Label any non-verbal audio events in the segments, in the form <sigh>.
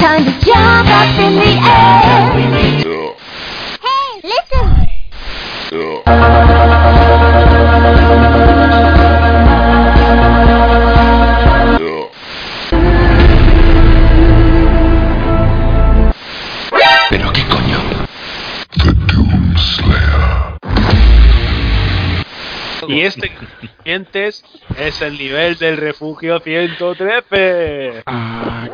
time to jump up in the air. Hey, listen! ¿Pero qué coño? Y este, clientes, es el nivel del refugio 113. Ah,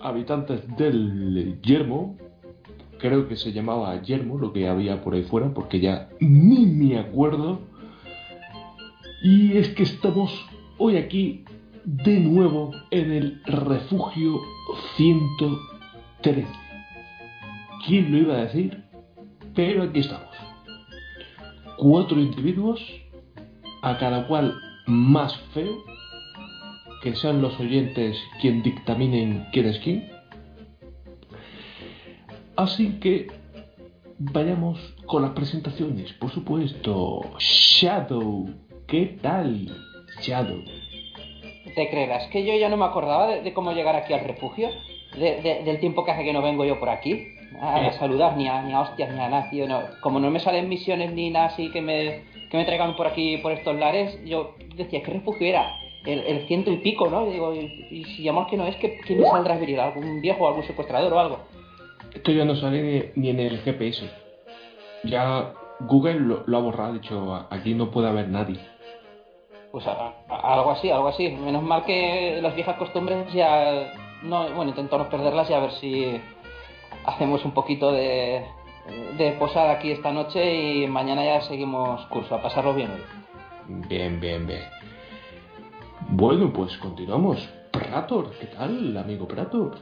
habitantes del Yermo. Creo que se llamaba Yermo lo que había por ahí fuera, porque ya ni me acuerdo. Y es que estamos hoy aquí de nuevo en el refugio 113. ¿Quién lo iba a decir? Pero aquí estamos. Cuatro individuos, a cada cual más feo, que sean los oyentes quien dictaminen quién es quién. Así que vayamos con las presentaciones, por supuesto. Shadow, ¿qué tal? Shadow. ¿Te creerás que yo ya no me acordaba de, de cómo llegar aquí al refugio? De- de- del tiempo que hace que no vengo yo por aquí. A, Eh. saludar, ni a, ni a hostias, ni a nada, tío. No. Como no me salen misiones ni nada así que me, que me traigan por aquí, por estos lares, yo decía, ¿qué refugio era? El, el ciento y pico, ¿no? Y digo, y, y si llamamos que no es, ¿qué, qué me saldrá a venir? ¿Algún viejo, algún secuestrador o algo? Esto ya no sale ni, ni en el GPS. Ya Google lo, lo ha borrado, dicho, aquí no puede haber nadie. Pues a- a- algo así, algo así. Menos mal que las viejas costumbres ya... No, bueno, intento no perderlas y a ver si hacemos un poquito de, de posada aquí esta noche y mañana ya seguimos curso, a pasarlo bien hoy. Bien, bien, bien. Bueno, pues continuamos. Prator, ¿qué tal, amigo Prator?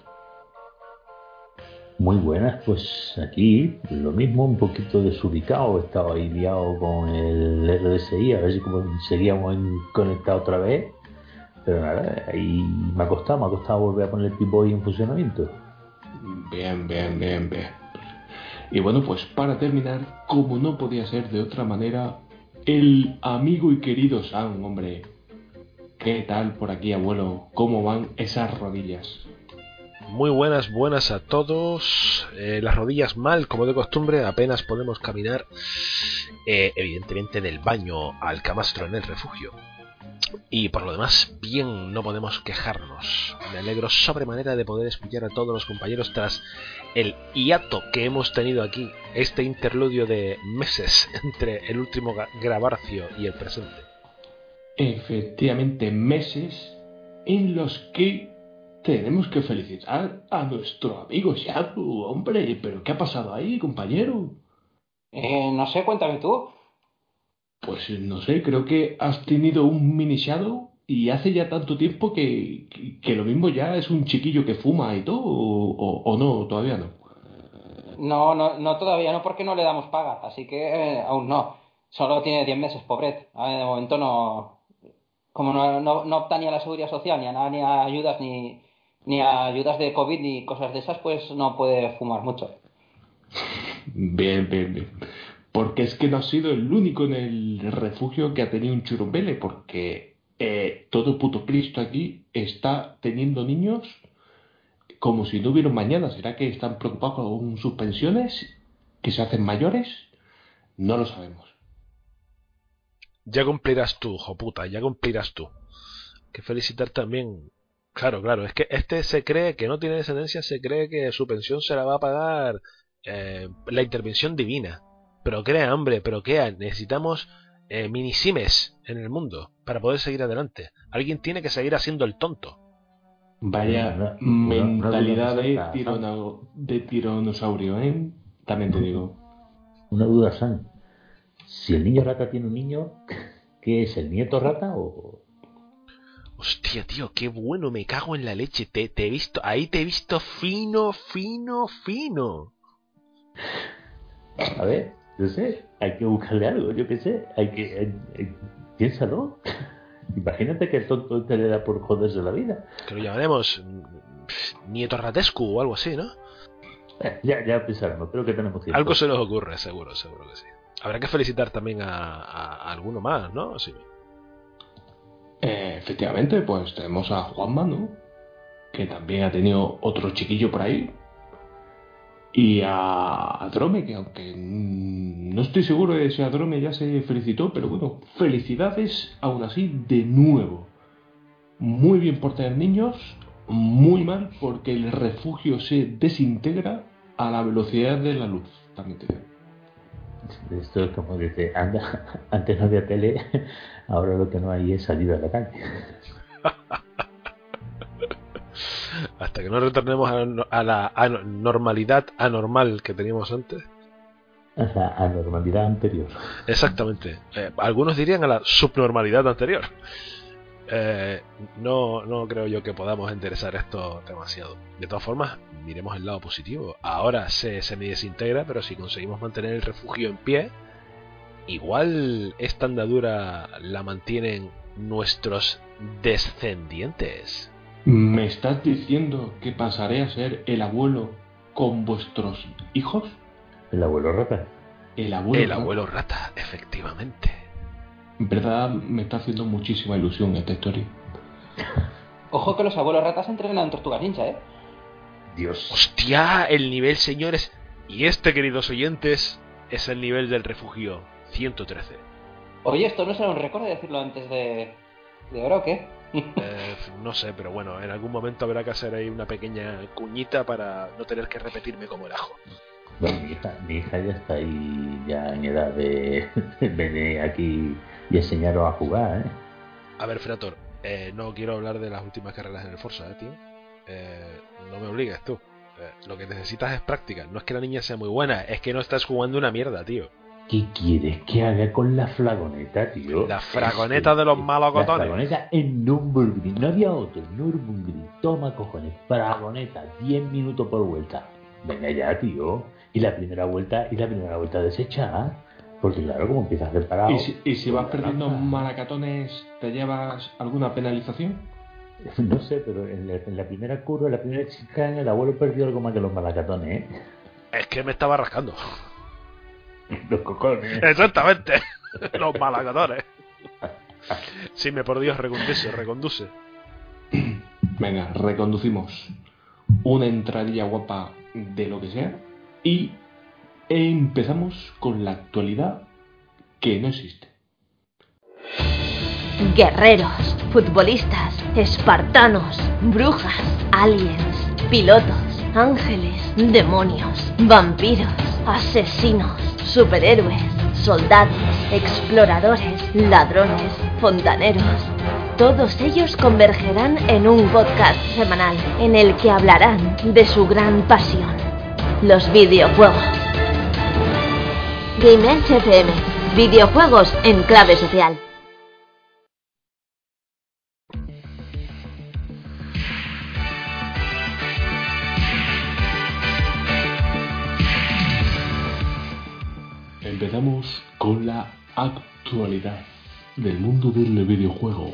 Muy buenas, pues aquí lo mismo, un poquito desubicado, estaba ahí liado con el RDSI, a ver si conseguíamos conectar otra vez, pero nada, ahí me ha costado, me ha costado volver a poner el Pip-Boy en funcionamiento. Bien, bien, bien, bien. Y bueno, pues para terminar, como no podía ser de otra manera, el amigo y querido Sam, hombre. ¿Qué tal por aquí, abuelo? ¿Cómo van esas rodillas? Muy buenas, buenas a todos. Eh, las rodillas mal, como de costumbre, apenas podemos caminar, eh, evidentemente, del baño al camastro en el refugio. Y por lo demás, bien, no podemos quejarnos. Me alegro sobremanera de poder escuchar a todos los compañeros tras el hiato que hemos tenido aquí, este interludio de meses <laughs> entre el último grabarcio y el presente. Efectivamente, meses en los que tenemos que felicitar a nuestro amigo Shadow, hombre. ¿Pero qué ha pasado ahí, compañero? Eh, no sé, cuéntame tú. Pues no sé, creo que has tenido un mini Shadow y hace ya tanto tiempo que, que, que lo mismo ya es un chiquillo que fuma y todo, o, o- o no, todavía no. No, no, no todavía no porque no le damos paga, así que eh, aún no. Solo tiene 10 meses, pobret. A ver, de momento no... Como no, no, opta ni a la seguridad social, ni a nada, ni a ayudas, ni, ni a ayudas de COVID, ni cosas de esas, pues no puede fumar mucho. Bien, bien, bien. Porque es que no has sido el único en el refugio que ha tenido un churumbele, porque eh, todo puto Cristo aquí está teniendo niños como si no hubiera mañana. ¿Será que están preocupados con sus pensiones? ¿Que se hacen mayores? No lo sabemos. Ya cumplirás tú, joputa, ya cumplirás tú. Que felicitar también. Claro, claro, es que este se cree que no tiene descendencia, se cree que su pensión se la va a pagar eh, la intervención divina. Pero crea, hombre, pero crea, necesitamos eh, minisimes en el mundo para poder seguir adelante. Alguien tiene que seguir haciendo el tonto. Vaya mentalidad una de, tirano- de tiranosaurio, ¿eh? También te digo. Una duda, San. Si el niño rata tiene un niño, <laughs> ¿qué es? ¿El nieto rata o...? Hostia, tío, qué bueno, me cago en la leche. Te, te he visto, ahí te he visto fino, fino, fino. A ver, no sé, hay que buscarle algo, yo qué sé, hay que... eh, eh, piénsalo. <laughs> Imagínate que el tonto este le da por joderse la vida. Que lo llamaremos mm, nieto ratescu o algo así, ¿no? Eh, ya, ya pensaremos, creo que tenemos tiempo. Algo se nos ocurre, seguro, seguro que sí. Habrá que felicitar también a, alguno más, ¿no? Sí. Eh, efectivamente, pues tenemos a Juanma, ¿no? Que también ha tenido otro chiquillo por ahí. Y a, a Drome, que aunque no estoy seguro de si a Drome ya se felicitó, pero bueno, felicidades aún así de nuevo. Muy bien por tener niños, muy mal porque el refugio se desintegra a la velocidad de la luz. También te digo. Esto es como dice, anda, <laughs> antes no había tele, <laughs> ahora lo que no hay es salida a la calle. <laughs> Hasta que no retornemos a, la- normalidad anormal que teníamos antes. A la anormalidad anterior. Exactamente. Eh, algunos dirían a la subnormalidad anterior. Eh, no, no creo yo que podamos enderezar esto demasiado. De todas formas, miremos el lado positivo. Ahora se semi-desintegra, pero si conseguimos mantener el refugio en pie, igual esta andadura la mantienen nuestros descendientes. ¿Me estás diciendo que pasaré a ser el abuelo con vuestros hijos? El abuelo rata. El abuelo. El abuelo rata, efectivamente. En verdad me está haciendo muchísima ilusión esta historia. Ojo que los abuelos ratas entrenan en Tortuga Ninja, ¿eh? Dios. Hostia, el nivel, señores. Y este, queridos oyentes, es el nivel del refugio 113. Oye, esto no será un récord de decirlo antes de, de oro, o qué? Eh, no sé, pero bueno, en algún momento habrá que hacer ahí una pequeña cuñita para no tener que repetirme como el ajo. Bueno, mi hija, mi hija ya está ahí, ya en edad de <laughs> venir aquí y enseñaros a jugar, ¿eh? A ver, Frator, eh, no quiero hablar de las últimas carreras en el Forza, ¿eh, tío? Eh, no me obligues tú. Eh, lo que necesitas es práctica. No es que la niña sea muy buena, es que no estás jugando una mierda, tío. ¿Qué quieres que haga con la fragoneta, tío? La fragoneta de los La malocotones. fragoneta en Nürburgring, no había otro, Nürburgring. Toma cojones, fragoneta, 10 minutos por vuelta. Venga ya, tío. Y la primera vuelta, y la primera vuelta deshecha. Porque claro, como empiezas separado. ¿Y si, y si vas pues, perdiendo nada. malacatones, te llevas alguna penalización? <laughs> No sé, pero en la, en la primera curva, en la primera chicana, el abuelo perdió algo más que los malacatones, ¿eh? Es que me estaba rascando. <laughs> Los cojones. Exactamente. <laughs> Los malagadores. Sí, me por Dios, reconduce, reconduce. Venga, reconducimos una entradilla guapa de lo que sea y empezamos con la actualidad que no existe. Guerreros, futbolistas, espartanos, brujas, aliens, pilotos, ángeles, demonios, vampiros, asesinos, superhéroes, soldados, exploradores, ladrones, fontaneros. Todos ellos convergerán en un podcast semanal en el que hablarán de su gran pasión, los videojuegos. Gamers FM, videojuegos en clave social. Empezamos con la actualidad del mundo del videojuego.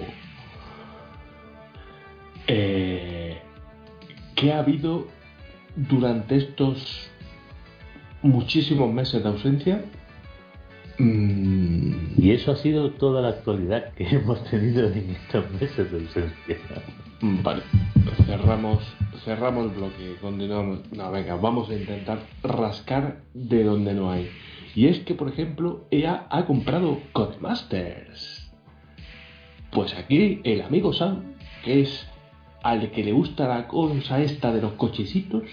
Eh, ¿Qué ha habido durante estos muchísimos meses de ausencia? Mm, Y eso ha sido toda la actualidad que <laughs> hemos tenido en estos meses de ausencia. Vale, cerramos, cerramos el bloque, continuamos. No, venga, vamos a intentar rascar de donde no hay. Y es que, por ejemplo, EA ha comprado Codemasters. Pues aquí el amigo Sam, que es al que le gusta la cosa esta de los cochecitos,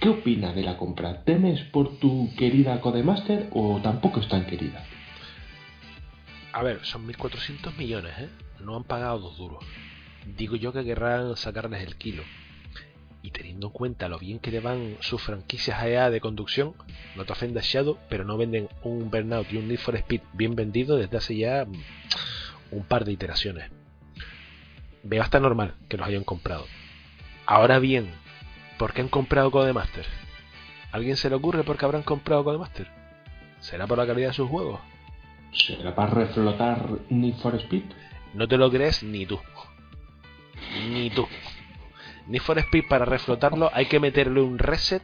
¿qué opina de la compra? ¿Temes por tu querida Codemaster o tampoco es tan querida? A ver, son 1.400 millones, ¿eh? No han pagado dos duros. Digo yo que querrán sacarles el kilo. Y teniendo en cuenta lo bien que le van sus franquicias a EA de conducción, no te ofendas Shadow, pero no venden un Burnout y un Need for Speed bien vendido desde hace ya mm, un par de iteraciones. Veo hasta normal que los hayan comprado. Ahora bien, ¿por qué han comprado Codemaster? ¿Alguien se le ocurre por qué habrán comprado Codemaster? ¿Será por la calidad de sus juegos? ¿Será para reflotar Need for Speed? No te lo crees ni tú. Ni tú. Ni for Speed para reflotarlo hay que meterle un reset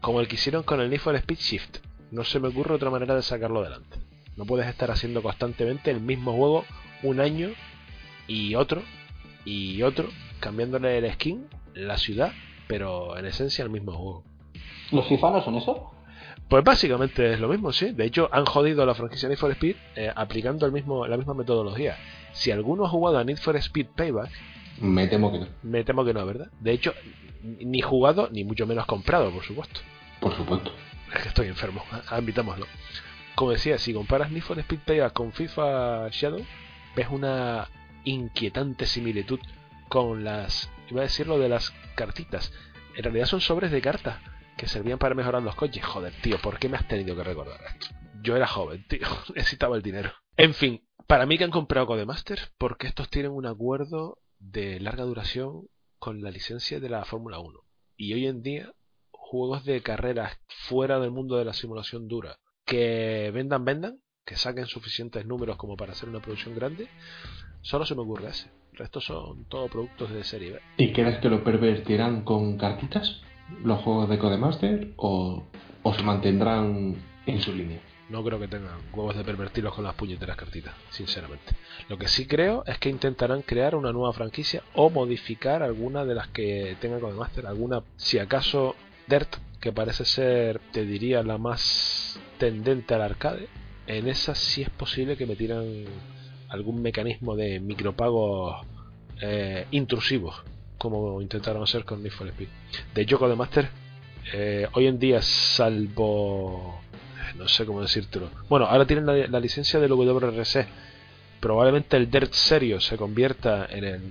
como el que hicieron con el Need for Speed Shift. No se me ocurre otra manera de sacarlo adelante. No puedes estar haciendo constantemente el mismo juego un año y otro y otro, cambiándole el skin, la ciudad, pero en esencia el mismo juego. ¿Los FIFA no son eso? Pues básicamente es lo mismo, sí. De hecho, han jodido a la franquicia Need for Speed eh, aplicando el mismo, la misma metodología. Si alguno ha jugado a Need for Speed Payback, Me temo que no. me temo que no, ¿verdad? De hecho, ni jugado, ni mucho menos comprado, por supuesto. Por supuesto. Es que estoy enfermo, <laughs> admitámoslo. Como decía, si comparas Need for Speed Payback con FIFA Shadow, ves una inquietante similitud con las, iba a decirlo de las cartitas. En realidad son sobres de cartas que servían para mejorar los coches. Joder, tío, ¿por qué me has tenido que recordar esto? Yo era joven, tío, <laughs> necesitaba el dinero. En fin, para mí que han comprado Codemaster, porque estos tienen un acuerdo de larga duración con la licencia de la Fórmula 1. Y hoy en día, juegos de carreras fuera del mundo de la simulación dura, que vendan, vendan, que saquen suficientes números como para hacer una producción grande, solo se me ocurre ese. El resto son todos productos de serie B. ¿Y crees que lo pervertirán con cartitas? ¿Los juegos de Codemaster? ¿O, o se mantendrán en su línea? No creo que tengan huevos de pervertirlos con las puñeteras cartitas, sinceramente. Lo que sí creo es que intentarán crear una nueva franquicia o modificar alguna de las que tengan Codemaster. Alguna, si acaso, Dirt, que parece ser, te diría, la más tendente al arcade. En esa sí es posible que me tiran algún mecanismo de micropagos eh, intrusivos, como intentaron hacer con Need for Speed. De hecho, Codemaster, eh, hoy en día, salvo no sé cómo decírtelo. Bueno, ahora tienen la, la licencia del WRC. Probablemente el Dirt Serio se convierta en el,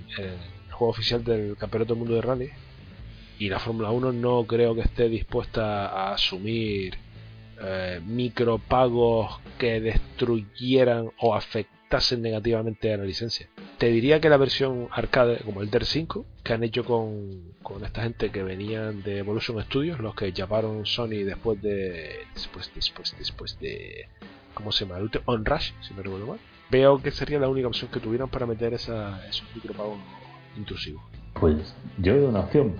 juego oficial del Campeonato del Mundo de Rally. Y la Fórmula 1 no creo que esté dispuesta a asumir eh, micropagos que destruyeran o afectasen negativamente a la licencia. Te diría que la versión arcade, como el Dirt 5, que han hecho con, con esta gente que venían de Evolution Studios, los que llamaron Sony después de. Después, después, después de. ¿Cómo se llama? El On Rush, si no recuerdo mal. Veo que sería la única opción que tuvieran para meter esa, esos micropagos intrusivos. Pues yo veo una opción.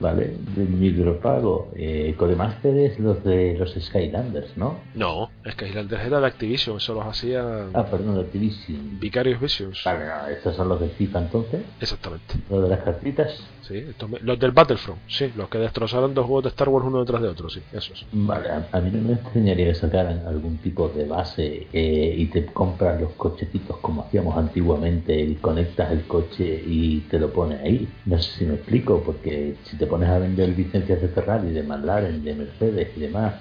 ¿Vale? De micropago. Eh, Codemaster es los de los Skylanders, ¿no? No, Islanders era de Activision, eso los hacían Ah, perdón, de Activision. Vicarious Visions. Vale, no, estos son los de FIFA entonces. Exactamente. Los de las cartitas. Sí, estos los del Battlefront, sí, los que destrozaron dos juegos de Star Wars uno detrás de otro, sí, esos. Vale, a, a mí no me extrañaría que sacaran algún tipo de base eh, y te compras los cochecitos como hacíamos antiguamente y conectas el coche y te lo pones ahí. No sé si me explico, porque si te pones a vender licencias de Ferrari, de McLaren, de Mercedes y demás,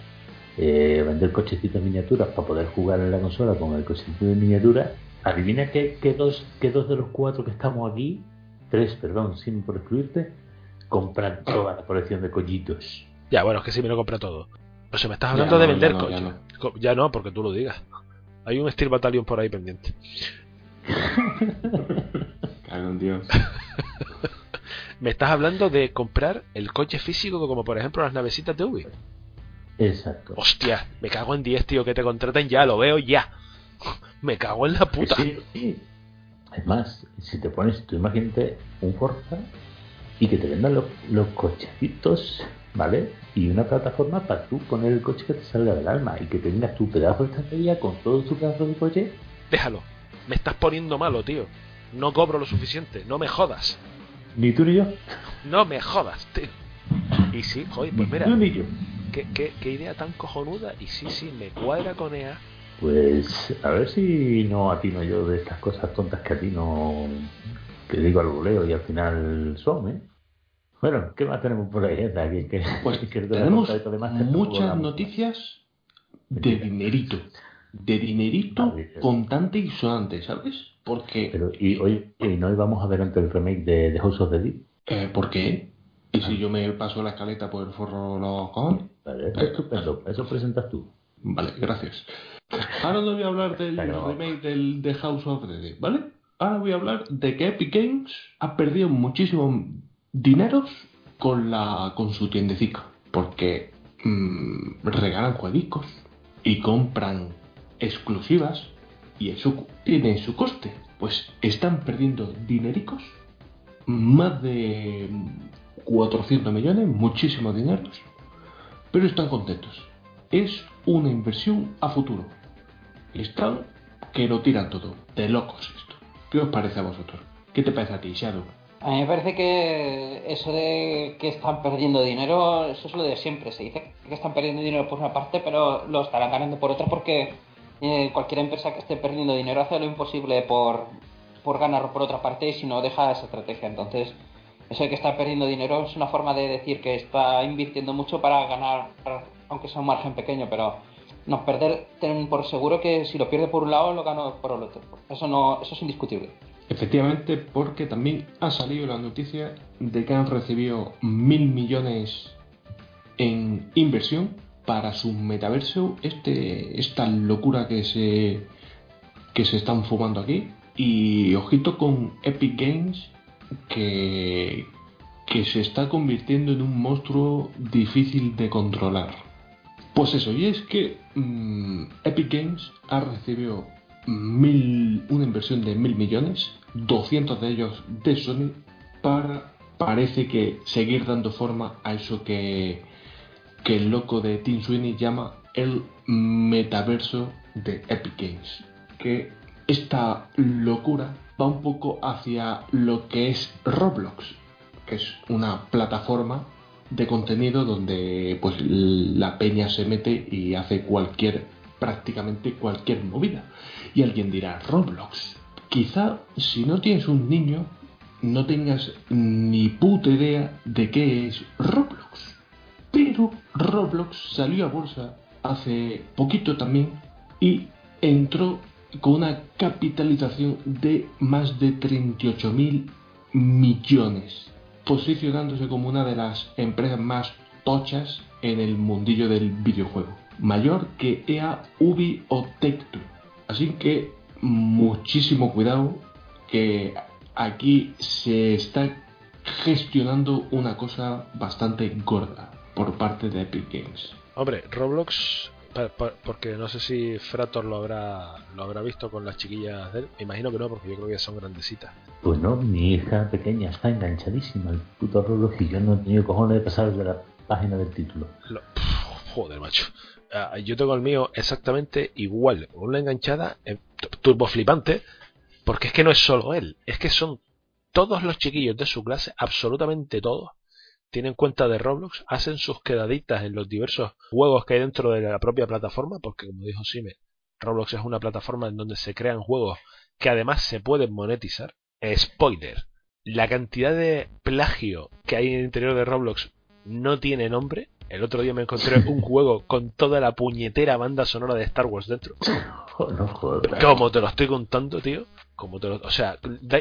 eh, vender cochecitos miniaturas para poder jugar en la consola con el cochecito de miniatura, adivina que, que dos, que dos de los cuatro que estamos aquí, tres, perdón, sin por excluirte, compran toda la colección de collitos. Ya, bueno, es que sí me lo compra todo. O sea, me estás hablando no, de vender no, ya coches. no. Ya no, porque tú lo digas. Hay un Steel Battalion por ahí pendiente. <laughs> Cago en Dios. <laughs> Me estás hablando de comprar el coche físico, como por ejemplo las navecitas de Ubi. Exacto. Hostia, me cago en 10, tío, que te contraten ya, lo veo ya. <laughs> Me cago en la puta. Sí, sí. Es más, si te pones, tú imagínate un Forza y que te vendan los, los cochecitos, ¿vale? Y una plataforma para tú poner el coche que te salga del alma y que tengas tu pedazo de estrategia con todo tu pedazo de coche. Déjalo. Me estás poniendo malo, tío. No cobro lo suficiente. No me jodas. Ni tú ni yo. No me jodas, tío. Y sí, joder, pues ni mira, tú ni yo. qué, qué- qué idea tan cojonuda. Y sí, sí, me cuadra con EA. Pues a ver si no atino yo de estas cosas tontas que a ti no. que digo al voleo y al final son, ¿eh? Bueno, ¿qué más tenemos por ahí? Esta, que, que, Pues <laughs> que tenemos de muchas noticias de dinerito. De dinerito ver. contante y sonante, ¿sabes? Porque... Pero, y hoy, y no íbamos a ver antes el remake de, de House of the Dead. Eh, ¿Por qué? ¿Y si yo me paso la escaleta por el forro los cojones? Vale, eso es estupendo. Eso presentas tú. Vale, gracias. Ahora no voy a hablar del remake del, de House of the Dead, ¿vale? Ahora voy a hablar de que Epic Games ha perdido muchísimos dineros con, la, con su tiendecica. Porque mm, regalan jueguicos y compran exclusivas y eso tiene su coste. Pues están perdiendo dinericos más de 400 millones, muchísimo dinero, pero están contentos. Es una inversión a futuro. Están que lo tiran todo. De locos esto. ¿Qué os parece a vosotros? ¿Qué te parece a ti, Shadow? A mí me parece que eso de que están perdiendo dinero, eso es lo de siempre. Se dice que están perdiendo dinero por una parte, pero lo estarán ganando por otra porque eh, cualquier empresa que esté perdiendo dinero hace lo imposible por, por ganar por otra parte si no deja esa estrategia. Entonces, eso de que está perdiendo dinero es una forma de decir que está invirtiendo mucho para ganar, aunque sea un margen pequeño, pero no perder, ten por seguro que si lo pierde por un lado, lo gana por el otro. Eso, no, eso es indiscutible. Efectivamente, porque también ha salido la noticia de que han recibido mil millones en inversión para su metaverso, este, esta locura que se, que se están fumando aquí. Y ojito con Epic Games, que, que se está convirtiendo en un monstruo difícil de controlar. Pues eso, y es que mm, Epic Games ha recibido mil, una inversión de mil millones 200 de ellos de Sony para, parece que, seguir dando forma a eso que, que el loco de Tim Sweeney llama el metaverso de Epic Games. Que esta locura va un poco hacia lo que es Roblox, que es una plataforma de contenido donde pues la peña se mete y hace cualquier prácticamente cualquier movida. Y alguien dirá, Roblox, Quizá si no tienes un niño no tengas ni puta idea de qué es Roblox. Pero Roblox salió a bolsa hace poquito también y entró con una capitalización de más de 38 mil millones, posicionándose como una de las empresas más tochas en el mundillo del videojuego, mayor que EA, Ubi o Tecto. Así que muchísimo cuidado que aquí se está gestionando una cosa bastante gorda por parte de Epic Games. Hombre, Roblox, porque no sé si Frator lo habrá lo habrá visto con las chiquillas de él. Me imagino que no, porque yo creo que son grandecitas. Pues no, mi hija pequeña está enganchadísima al puto Roblox y yo no he tenido cojones de pasar de la página del título. joder, macho. Ah, yo tengo el mío exactamente igual. Una enganchada, eh, turbo flipante, porque es que no es solo él, es que son todos los chiquillos de su clase, absolutamente todos, tienen cuenta de Roblox, hacen sus quedaditas en los diversos juegos que hay dentro de la propia plataforma, porque como dijo Sime, Roblox es una plataforma en donde se crean juegos que además se pueden monetizar. Spoiler, la cantidad de plagio que hay en el interior de Roblox no tiene nombre el otro día me encontré <laughs> un juego con toda la puñetera banda sonora de Star Wars dentro. Como te lo estoy contando, tío. Como te lo, o sea,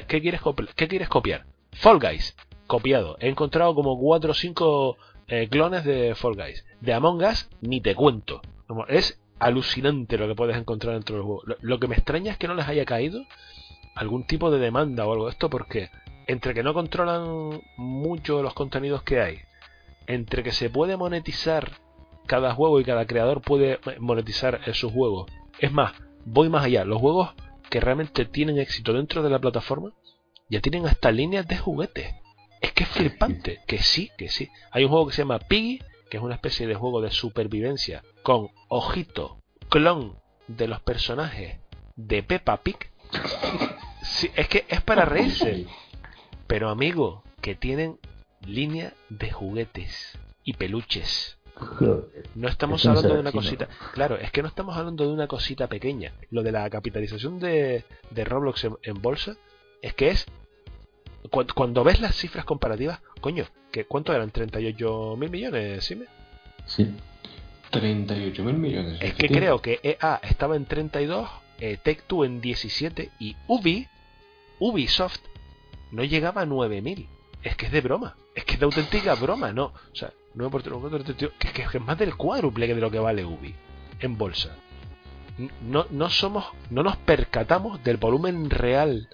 ¿qué quieres, ¿qué quieres copiar? Fall Guys, copiado. He encontrado como 4 o 5 eh, clones de Fall Guys. De Among Us, ni te cuento. Es alucinante lo que puedes encontrar dentro del juego. Lo, que me extraña es que no les haya caído algún tipo de demanda o algo de esto, porque entre que no controlan mucho los contenidos que hay, entre que se puede monetizar cada juego y cada creador puede monetizar su juego. Es más, voy más allá, los juegos que realmente tienen éxito dentro de la plataforma ya tienen hasta líneas de juguetes. Es que es flipante, que sí, que sí. Hay un juego que se llama Piggy, que es una especie de juego de supervivencia con ojito, clon de los personajes de Peppa Pig. <laughs> Sí, es que es para reírse. Pero amigo, que tienen línea de juguetes y peluches. No estamos hablando de una cosita. Claro, es que no estamos hablando de una cosita pequeña. Lo de la capitalización de, de Roblox en, bolsa es que es. Cuando, ves las cifras comparativas, coño, que ¿cuánto eran? ¿38 mil millones, ¿sí? Sí. 38 mil millones. Es que creo que EA estaba en 32, eh, Tech2 en 17 y Ubi, Ubisoft, no llegaba a 9 mil es que es de broma. Es que es de auténtica broma, ¿no? O sea, 9 por 3, que, que, es más del cuádruple de lo que vale Ubi en bolsa. No, no somos, no nos percatamos del volumen real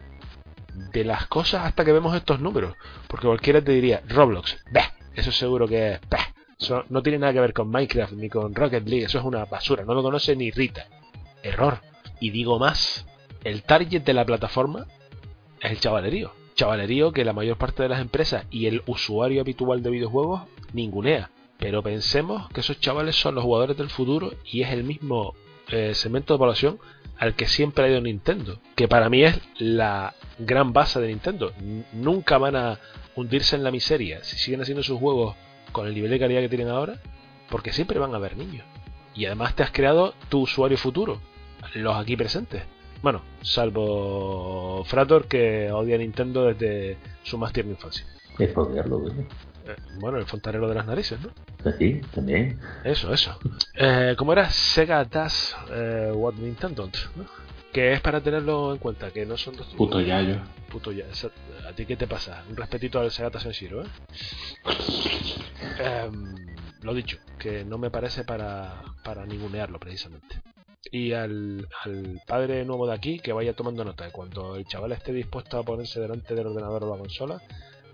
de las cosas hasta que vemos estos números. Porque cualquiera te diría, Roblox, eso seguro que es, eso no tiene nada que ver con Minecraft ni con Rocket League, eso es una basura, no lo conoce ni Rita. Error. Y digo más, el target de la plataforma es el chavalerío chavalerío que la mayor parte de las empresas y el usuario habitual de videojuegos ningunea. Pero pensemos que esos chavales son los jugadores del futuro y es el mismo eh, segmento de población al que siempre ha ido Nintendo, que para mí es la gran base de Nintendo. Nunca van a hundirse en la miseria si siguen haciendo sus juegos con el nivel de calidad que tienen ahora, porque siempre van a haber niños. Y además te has creado tu usuario futuro, los aquí presentes. Bueno, salvo Frator que odia a Nintendo desde su más tierna infancia. Es odiarlo, coño. Eh, Bueno, el fontanero de las narices, ¿no? Pues sí, también. Eso, eso. Eh, ¿Cómo era? Sega Does eh, What Nintendo ¿no? Que es para tenerlo en cuenta, que no son dos... Puto yayo. Puto ya. esa- ¿A ti qué te pasa? Un respetito al Sega Senshiro, ¿eh? Em, lo dicho, que no me parece para, para ningunearlo, precisamente. Y al, al padre nuevo de aquí, que vaya tomando nota. de Cuando el chaval esté dispuesto a ponerse delante del ordenador o la consola,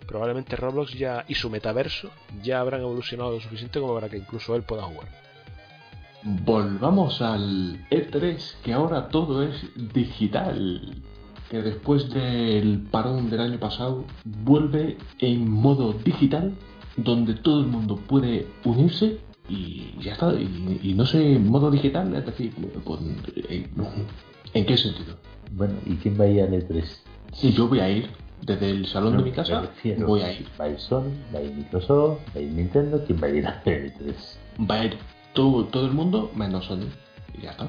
probablemente Roblox ya y su metaverso ya habrán evolucionado lo suficiente como para que incluso él pueda jugar. Volvamos al E3, que ahora todo es digital. Que después del parón del año pasado vuelve en modo digital, donde todo el mundo puede unirse y ya está. Y, y no sé, modo digital, es decir, pues, eh, ¿en qué sentido? Bueno, ¿y quién va a ir al E3? Si yo voy a ir desde el salón de mi casa, refiero, voy a ir. Va a ir Sony, va a ir Microsoft, va a ir Nintendo, ¿quién va a ir al E3? Va a ir todo, todo el mundo menos Sony. Y ya está.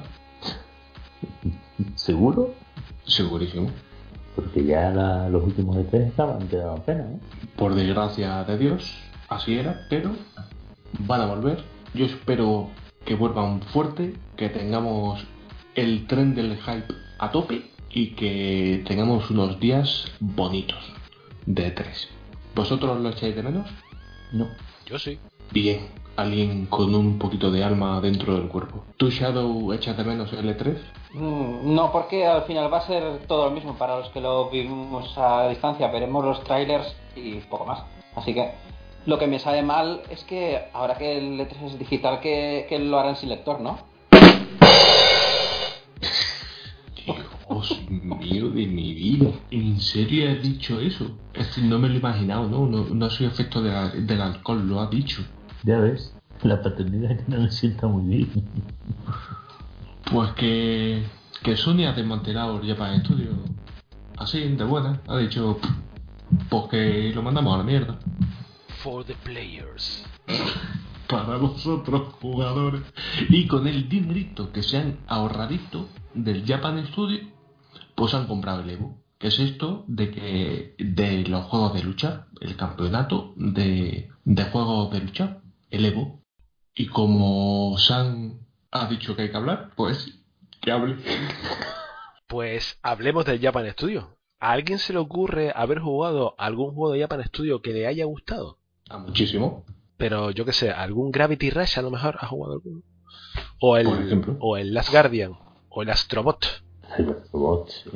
<laughs> ¿Seguro? Segurísimo. Porque ya la- los últimos E3 estaban, te daban pena, ¿eh? Por desgracia de Dios, así era, pero van a volver. Yo espero que vuelvan fuerte, que tengamos el tren del hype a tope y que tengamos unos días bonitos de tres. ¿Vosotros lo echáis de menos? No. Yo sí. Bien, alguien con un poquito de alma dentro del cuerpo. ¿Tú, Shadow, echas de menos el E3? Mm, No, porque al final va a ser todo lo mismo para los que lo vivimos a distancia. Veremos los trailers y poco más. Así que lo que me sabe mal es que ahora que el E3 es digital, que, que lo harán sin lector, ¿no? Dios mío de mi vida. ¿En serio has dicho eso? Es que no me lo he imaginado, ¿no? No, no soy efecto de del alcohol, lo ha dicho. Ya ves, la paternidad que no le sienta muy bien. Pues que, que Sony ha desmantelado el Japan Studio. Así, de buena. Ha dicho, pues que lo mandamos a la mierda. For the players. Para vosotros, jugadores. Y con el dinerito que se han ahorradito del Japan Studio, pues han comprado el Evo. ¿Qué es esto? De que de los juegos de lucha, el campeonato de, de juegos de lucha, el Evo. Y como San ha dicho que hay que hablar, pues que hable. Pues hablemos del Japan Studio. ¿A alguien se le ocurre haber jugado algún juego de Japan Studio que le haya gustado? A muchísimo. Pero yo que sé, algún Gravity Rush a lo mejor ha jugado alguno. O el, Por ejemplo. o el Last Guardian. O el Astrobot. Sí.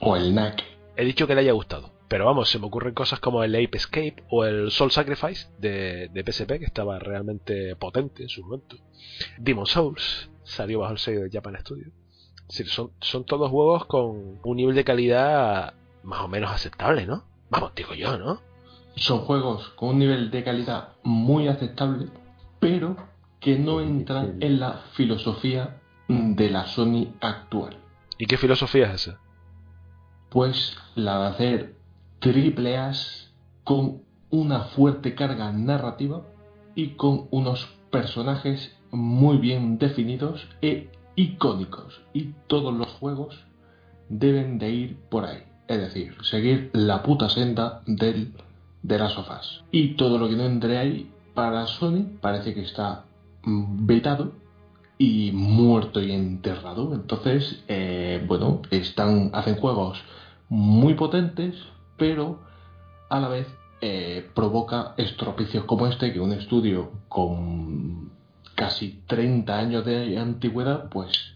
O el NAC. He dicho que le haya gustado. Pero vamos, se me ocurren cosas como el Ape Escape o el Soul Sacrifice de, de PSP, que estaba realmente potente en su momento. Demon Souls salió bajo el sello de Japan Studio. Es decir, son, son todos juegos con un nivel de calidad más o menos aceptable, ¿no? Vamos, digo yo, ¿no? Son juegos con un nivel de calidad muy aceptable, pero que no entran en la filosofía de la Sony actual. ¿Y qué filosofía es esa? Pues la de hacer triple A's con una fuerte carga narrativa y con unos personajes muy bien definidos e icónicos. Y todos los juegos deben de ir por ahí. Es decir, seguir la puta senda del, de las sofás. Y todo lo que no entre ahí para Sony parece que está vetado y muerto y enterrado. Entonces, eh, bueno, están, hacen juegos muy potentes, pero a la vez eh, provoca estropicios como este, que un estudio con casi 30 años de antigüedad, pues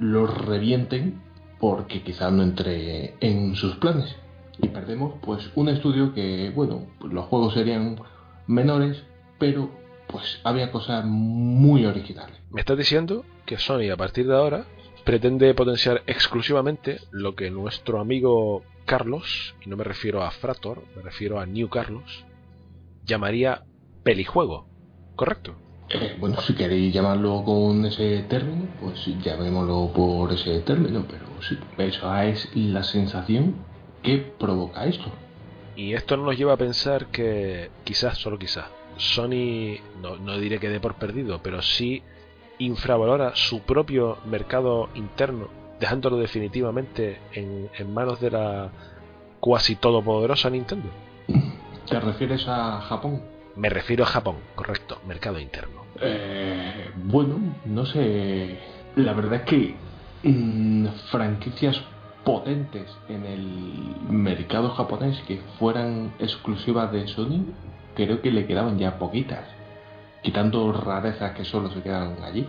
los revienten porque quizá no entre en sus planes. Y perdemos pues un estudio que, bueno, pues, los juegos serían menores, pero pues había cosas muy originales. Me estás diciendo que Sony a partir de ahora pretende potenciar exclusivamente lo que nuestro amigo Carlos, y no me refiero a Frator, me refiero a New Carlos, llamaría pelijuego, ¿correcto? Eh, bueno, si queréis llamarlo con ese término, pues llamémoslo por ese término, pero sí, esa es la sensación que provoca esto. Y esto nos lleva a pensar que quizás, solo quizás, Sony, no, no diré que dé por perdido, pero sí infravalora su propio mercado interno, dejándolo definitivamente en, en manos de la cuasi todopoderosa Nintendo. ¿Te refieres a Japón? Me refiero a Japón, correcto, mercado interno. Eh, bueno, no sé. La verdad es que mm, franquicias potentes en el mercado japonés que fueran exclusivas de Sony, creo que le quedaban ya poquitas. Quitando rarezas que solo se quedan allí.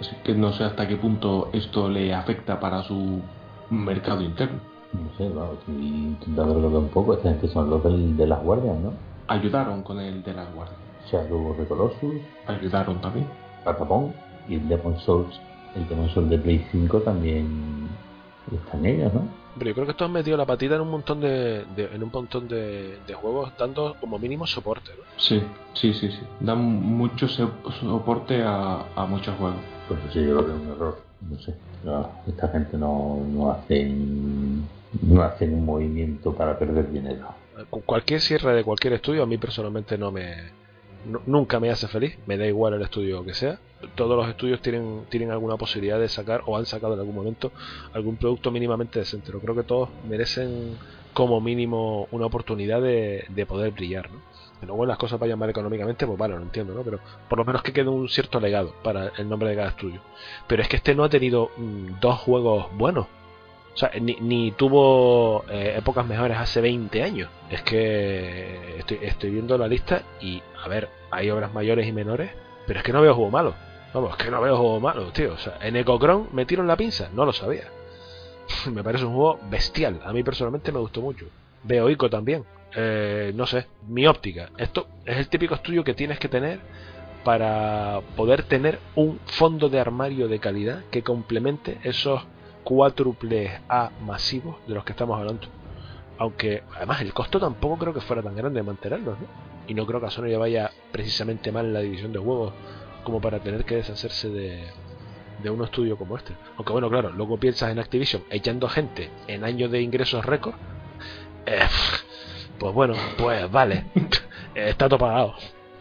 Así que no sé hasta qué punto esto le afecta para su mercado interno. No sé, vamos, intentando recordar un poco. Esta gente son los del- de las guardias, ¿no? Ayudaron con el de las guardias. Shadow of the Colossus, Ayudaron también. Patapón y el Demon Souls. El Demon Souls de Play 5 también están ellos, ¿no? Pero yo creo que esto han metido la patita en un montón de, de- en un montón de, de juegos, dando como mínimo soporte. ¿no? Sí, sí, sí, sí. Dan mucho so- soporte a, a muchos juegos. Pues sí, yo creo que es un error. No sé. Esta gente no, no hacen no hacen un movimiento para perder dinero. Cu- Cualquier cierre de cualquier estudio a mí personalmente no me nunca me hace feliz, me da igual el estudio que sea. Todos los estudios tienen tienen alguna posibilidad de sacar o han sacado en algún momento algún producto mínimamente decente. Pero creo que todos merecen como mínimo una oportunidad de, de poder brillar, ¿no? Que luego las cosas vayan mal económicamente, pues vale, lo entiendo, ¿no? Pero por lo menos que quede un cierto legado para el nombre de cada estudio. Pero es que este no ha tenido mm, dos juegos buenos. O sea, ni, ni tuvo eh, épocas mejores hace 20 años. Es que estoy, estoy viendo la lista y, a ver, hay obras mayores y menores, pero es que no veo juego malo. Vamos, es que no veo juego malo, tío. O sea, en Ecocron metieron la pinza, no lo sabía. <laughs> me parece un juego bestial. A mí personalmente me gustó mucho. Veo Ico también. Eh, no sé, mi óptica. Esto es el típico estudio que tienes que tener para poder tener un fondo de armario de calidad que complemente esos cuádruples A masivos de los que estamos hablando. Aunque además el costo tampoco creo que fuera tan grande de mantenerlos, ¿no? Y no creo que a Sony vaya precisamente mal en la división de juegos como para tener que deshacerse de, de un estudio como este. Aunque bueno, claro, luego piensas en Activision echando gente en años de ingresos récord. Eh, pues bueno, pues vale. <laughs> Está todo pagado.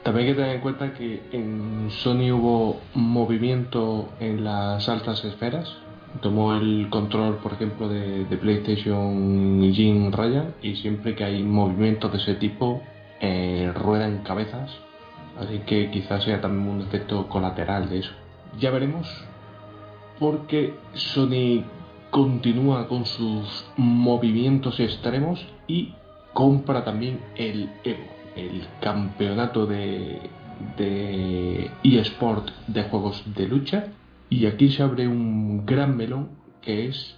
También hay que tener en cuenta que en Sony hubo movimiento en las altas esferas. Tomó el control, por ejemplo, de, PlayStation Jim Ryan y siempre que hay movimientos de ese tipo eh, ruedan cabezas. Así que quizás sea también un efecto colateral de eso. Ya veremos porque Sony continúa con sus movimientos extremos y compra también el Evo, el campeonato de, de eSport de juegos de lucha. Y aquí se abre un gran melón que es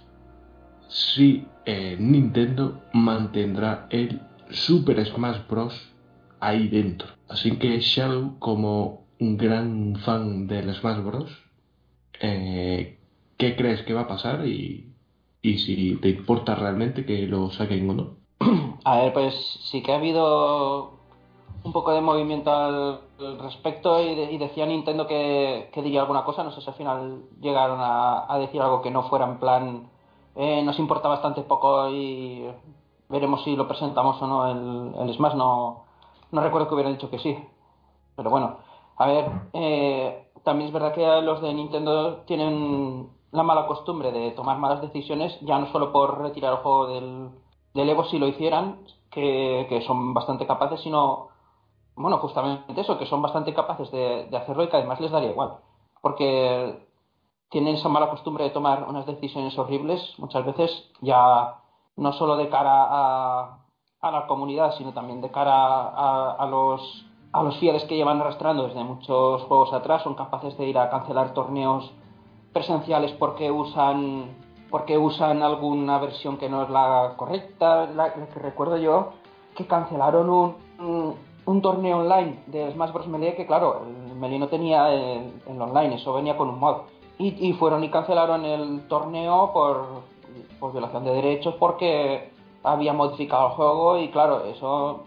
si eh, Nintendo mantendrá el Super Smash Bros. ahí dentro. Así que Shadow, como un gran fan del Smash Bros., eh, ¿qué crees que va a pasar? Y, y si te importa realmente que lo saquen o no. <clears throat> A ver, pues sí que ha habido un poco de movimiento al respecto y, de- y decía Nintendo que, que diría alguna cosa. No sé si al final llegaron a, a decir algo que no fuera en plan eh, nos importa bastante poco y veremos si lo presentamos o no el, el Smash. No, no recuerdo que hubieran dicho que sí. Pero bueno, a ver, eh, también es verdad que los de Nintendo tienen la mala costumbre de tomar malas decisiones, ya no solo por retirar el juego del, del Evo si lo hicieran, que, que son bastante capaces, sino, bueno, justamente eso, que son bastante capaces de, de hacerlo y que además les daría igual. Porque tienen esa mala costumbre de tomar unas decisiones horribles, muchas veces ya no solo de cara a, la comunidad, sino también de cara a, los, a los fieles que llevan arrastrando desde muchos juegos atrás, son capaces de ir a cancelar torneos presenciales porque usan porque usan alguna versión que no es la correcta. La, que recuerdo yo que cancelaron un, un torneo online de Smash Bros. Melee que, claro, el Melee no tenía el, el online, eso venía con un mod. Y, y fueron y cancelaron el torneo por, por violación de derechos porque había modificado el juego y claro, eso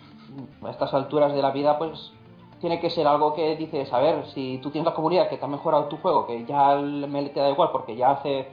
a estas alturas de la vida pues tiene que ser algo que dices, a ver, si tú tienes la comunidad que te ha mejorado tu juego, que ya me te da igual porque ya hace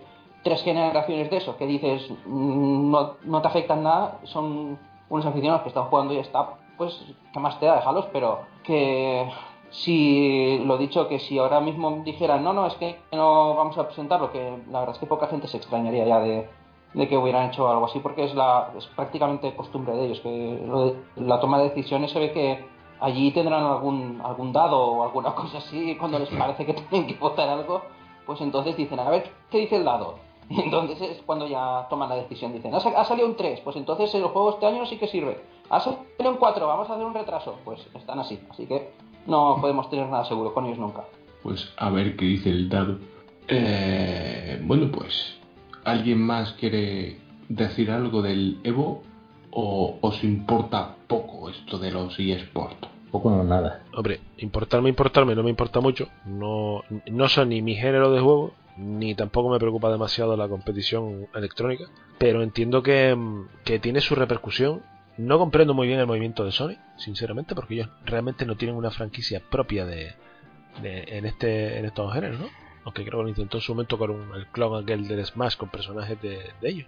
tres generaciones de eso, que dices mm, no, no te afectan nada, son unos aficionados que están jugando y está, pues, ¿qué más te da? Déjalos, pero que si lo dicho, que si ahora mismo dijeran, no, no, es que no vamos a presentarlo, que la verdad es que poca gente se extrañaría ya de, de que hubieran hecho algo así, porque es, la, es prácticamente costumbre de ellos, que lo de, la toma de decisiones se ve que allí tendrán algún, algún dado o alguna <laughs> cosa así, cuando les parece que tienen que votar algo, pues entonces dicen, a ver, ¿qué dice el dado? Y <laughs> entonces es cuando ya toman la decisión, dicen, ha, salido un 3, pues entonces el juego este año sí que sirve. Ha salido un 4, vamos a hacer un retraso. Pues están así, así que no podemos tener nada seguro con ellos nunca. Pues a ver qué dice el dado. Eh, bueno, pues ¿Alguien más quiere decir algo del Evo o os importa poco esto de los eSports? Poco no nada. Hombre, importarme, importarme, no me importa mucho. No, no son ni mi género de juego, ni tampoco me preocupa demasiado la competición electrónica. Pero entiendo que, que tiene su repercusión. No comprendo muy bien el movimiento de Sony, sinceramente, porque ellos realmente no tienen una franquicia propia de, de en este en estos géneros, ¿no? Aunque creo que lo intentó en su momento con un, el clon aquel del Smash con personajes de, ellos.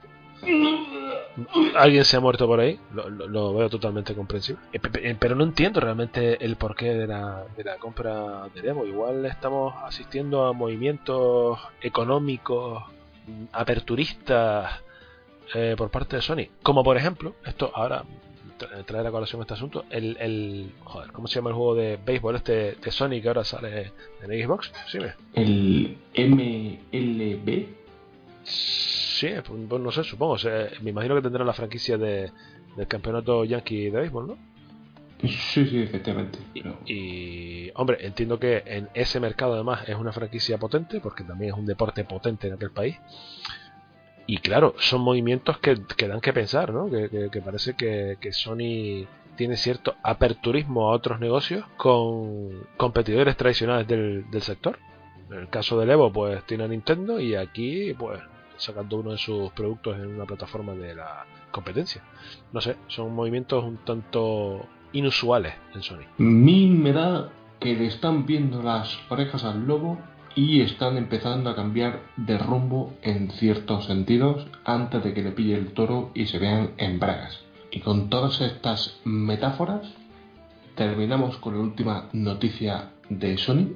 Alguien se ha muerto por ahí, lo, lo, veo totalmente comprensible. Eh, pe- Pero no entiendo realmente el porqué de la, de la compra de Evo. Igual estamos asistiendo a movimientos económicos aperturistas eh, por parte de Sony. Como por ejemplo, esto ahora tra- traer a colación este asunto, el, el joder, ¿cómo se llama el juego de béisbol este de Sony que ahora sale en Xbox? Sí, me. El MLB. Sí, pues, no sé, supongo. o sea, me imagino que tendrán la franquicia de, del campeonato yankee de béisbol, ¿no? Sí, sí, efectivamente. Y, hombre, entiendo que en ese mercado además es una franquicia potente, porque también es un deporte potente en aquel país. Y claro, son movimientos que, que dan que pensar, ¿no? Que, que- que parece que, Sony tiene cierto aperturismo a otros negocios con competidores tradicionales del, del sector. En el caso del Evo, pues tiene a Nintendo y aquí, pues, sacando uno de sus productos en una plataforma de la competencia. No sé, son movimientos un tanto inusuales en Sony. mí me da que le están viendo las orejas al lobo y están empezando a cambiar de rumbo en ciertos sentidos antes de que le pille el toro y se vean en bragas. Y con todas estas metáforas terminamos con la última noticia de Sony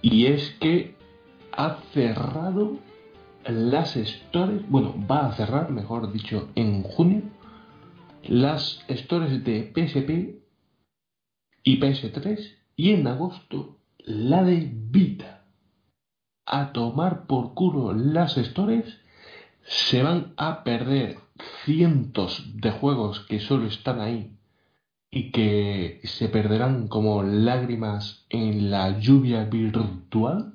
y es que ha cerrado las stores, bueno, va a cerrar, mejor dicho, en junio las stores de PSP y PS3 y en agosto la de Vita. A tomar por culo las stores se van a perder cientos de juegos que solo están ahí y que se perderán como lágrimas en la lluvia virtual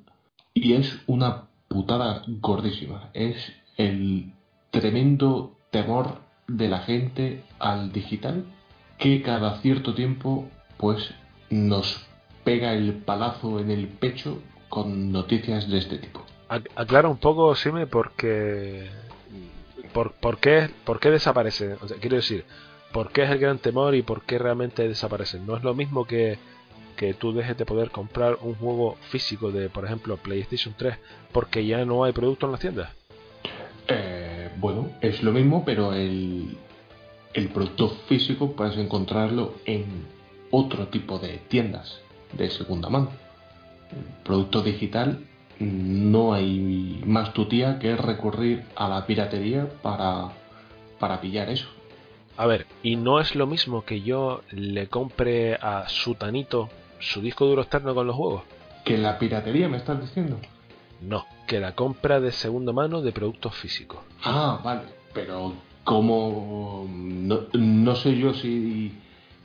y es una putada gordísima. Es el tremendo temor de la gente al digital que cada cierto tiempo pues nos pega el palazo en el pecho con noticias de este tipo. Ac- Aclara un poco, Sime, porque. ¿Por, por, qué, ¿Por qué desaparecen? O sea, quiero decir, ¿por qué es el gran temor y por qué realmente desaparecen? No es lo mismo que, que tú dejes de poder comprar un juego físico de, por ejemplo, PlayStation 3 porque ya no hay producto en las tiendas. Eh, bueno, es lo mismo, pero el, el producto físico puedes encontrarlo en otro tipo de tiendas de segunda mano. Producto digital no hay más tutía que recurrir a la piratería para, para pillar eso. A ver, y no es lo mismo que yo le compre a Sutanito su disco duro externo con los juegos. ¿Que la piratería me estás diciendo? No, que la compra de segunda mano de productos físicos. Ah, vale, pero como no, no sé yo si,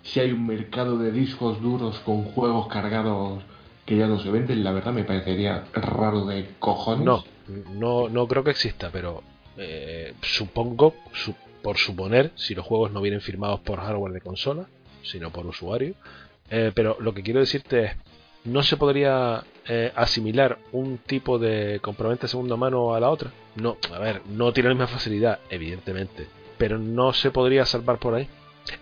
si hay un mercado de discos duros con juegos cargados que ya no se venden, la verdad me parecería raro de cojones. No, no, no creo que exista, pero eh, supongo, su- por suponer, si los juegos no vienen firmados por hardware de consola, sino por usuario, eh, pero lo que quiero decirte es, ¿no se podría eh, asimilar un tipo de compraventa de segunda mano a la otra? No, a ver, no tiene la misma facilidad, evidentemente, pero no se podría salvar por ahí.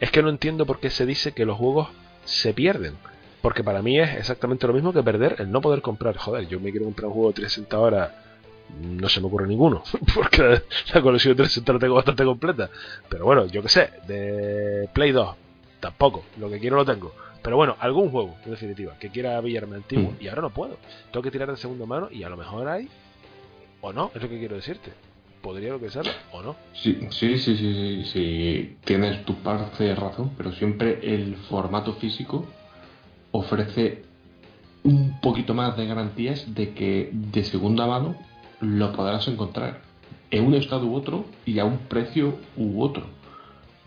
Es que no entiendo por qué se dice que los juegos se pierden. Porque para mí es exactamente lo mismo que perder el no poder comprar. Joder, yo me quiero comprar un juego de 360 ahora, no se me ocurre ninguno. <laughs> Porque la colección de 360 la tengo bastante completa. Pero bueno, yo qué sé, de Play 2, tampoco. Lo que quiero lo tengo. Pero bueno, algún juego, en definitiva, que quiera pillarme antiguo. Mm. Y ahora no puedo. Tengo que tirar de segunda mano y a lo mejor hay. O no, es lo que quiero decirte. Podría lo que sea o no. Sí, sí, sí, sí, sí, sí, tienes tu parte de razón, pero siempre el formato físico ofrece un poquito más de garantías de que de segunda mano lo podrás encontrar en un estado u otro y a un precio u otro.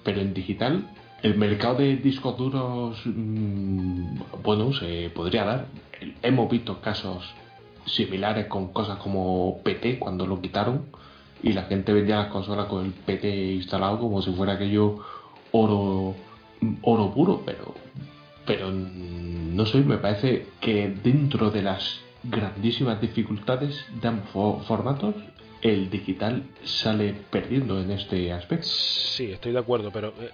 Pero en digital, el mercado de discos duros, mm, bueno, se podría dar. Hemos visto casos similares con cosas como PT cuando lo quitaron y la gente vendía las consolas con el PT instalado como si fuera aquello oro oro puro, pero pero no sé, me parece que dentro de las grandísimas dificultades de formatos, el digital sale perdiendo en este aspecto. Sí, estoy de acuerdo, pero eh,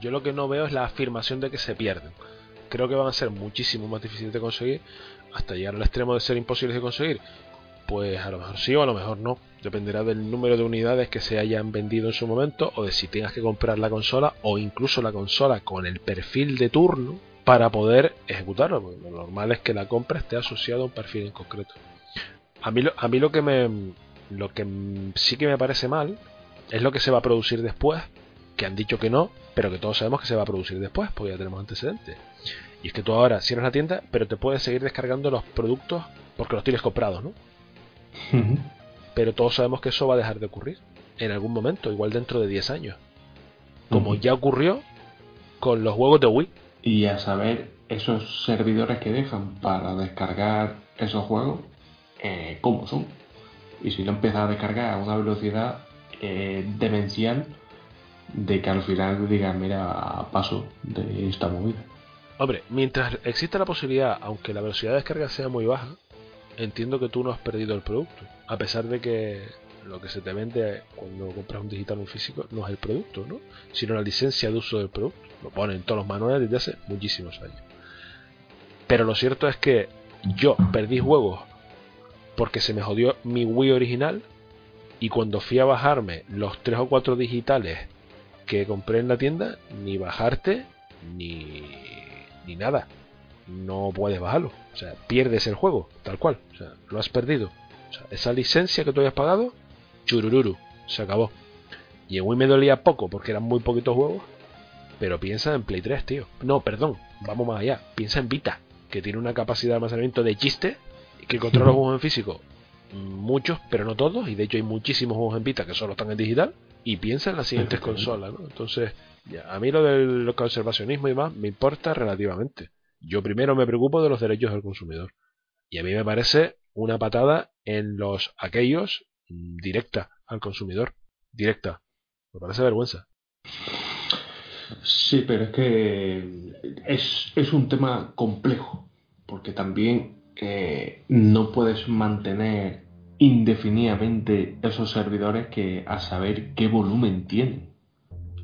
yo lo que no veo es la afirmación de que se pierden. Creo que van a ser muchísimo más difíciles de conseguir, hasta llegar al extremo de ser imposibles de conseguir. Pues a lo mejor sí o a lo mejor no. Dependerá del número de unidades que se hayan vendido en su momento, o de si tengas que comprar la consola, o incluso la consola con el perfil de turno para poder ejecutarlo. lo normal es que la compra esté asociada a un perfil en concreto. A mí, a mí lo que me lo que sí que me parece mal es lo que se va a producir después, que han dicho que no, pero que todos sabemos que se va a producir después, porque ya tenemos antecedentes. Y es que tú ahora cierras la tienda, pero te puedes seguir descargando los productos porque los tienes comprados, ¿no? Pero todos sabemos que eso va a dejar de ocurrir en algún momento, igual dentro de 10 años. Como ya ocurrió con los juegos de Wii. Y a saber esos servidores que dejan para descargar esos juegos, eh, cómo son. Y si no empiezas a descargar a una velocidad eh, demencial de que al final digas, mira, paso de esta movida. Hombre, mientras exista la posibilidad, aunque la velocidad de descarga sea muy baja, entiendo que tú no has perdido el producto. A pesar de que lo que se te vende cuando compras un digital o un físico no es el producto, ¿no? Sino la licencia de uso del producto. Lo ponen en todos los manuales desde hace muchísimos años. Pero lo cierto es que yo perdí juegos porque se me jodió mi Wii original y cuando fui a bajarme los tres o cuatro digitales que compré en la tienda, ni bajarte ni, ni nada. No puedes bajarlo. O sea, pierdes el juego, tal cual. O sea, lo has perdido. O sea, esa licencia que tú hayas pagado, churururu, se acabó. Y en Wii me dolía poco porque eran muy poquitos juegos. Pero piensa en Play 3, tío. No, perdón, vamos más allá. Piensa en Vita, que tiene una capacidad de almacenamiento de chiste y que controla los juegos en físico. Muchos, pero no todos. Y de hecho hay muchísimos juegos en Vita que solo están en digital. Y piensa en las siguientes consolas, ¿no? Entonces, ya, a mí lo del conservacionismo y más me importa relativamente. Yo primero me preocupo de los derechos del consumidor. Y a mí me parece una patada en los aquellos mm, directa al consumidor. Directa. Me parece vergüenza. Sí, pero es que es, es un tema complejo, porque también eh, no puedes mantener indefinidamente esos servidores que a saber qué volumen tienen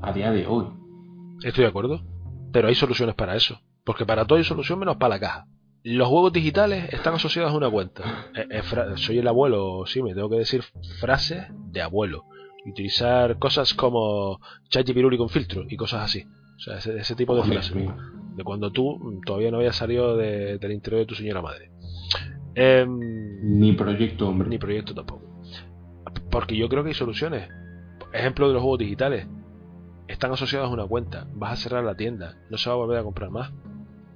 a día de hoy. Estoy de acuerdo. Pero hay soluciones para eso. Porque para todo hay solución menos para la caja. Los juegos digitales están asociados a una cuenta. <laughs> Eh, eh, soy el abuelo, sí, me tengo que decir frases de abuelo. Y utilizar cosas como Piruli con filtro y cosas así. O sea, ese, ese tipo de frases. De cuando tú mm, todavía no habías salido de- del interior de tu señora madre. Em, Ni proyecto, hombre. ni proyecto tampoco. Porque yo creo que hay soluciones. Ejemplo de los juegos digitales. Están asociados a una cuenta. Vas a cerrar la tienda. No se va a volver a comprar más.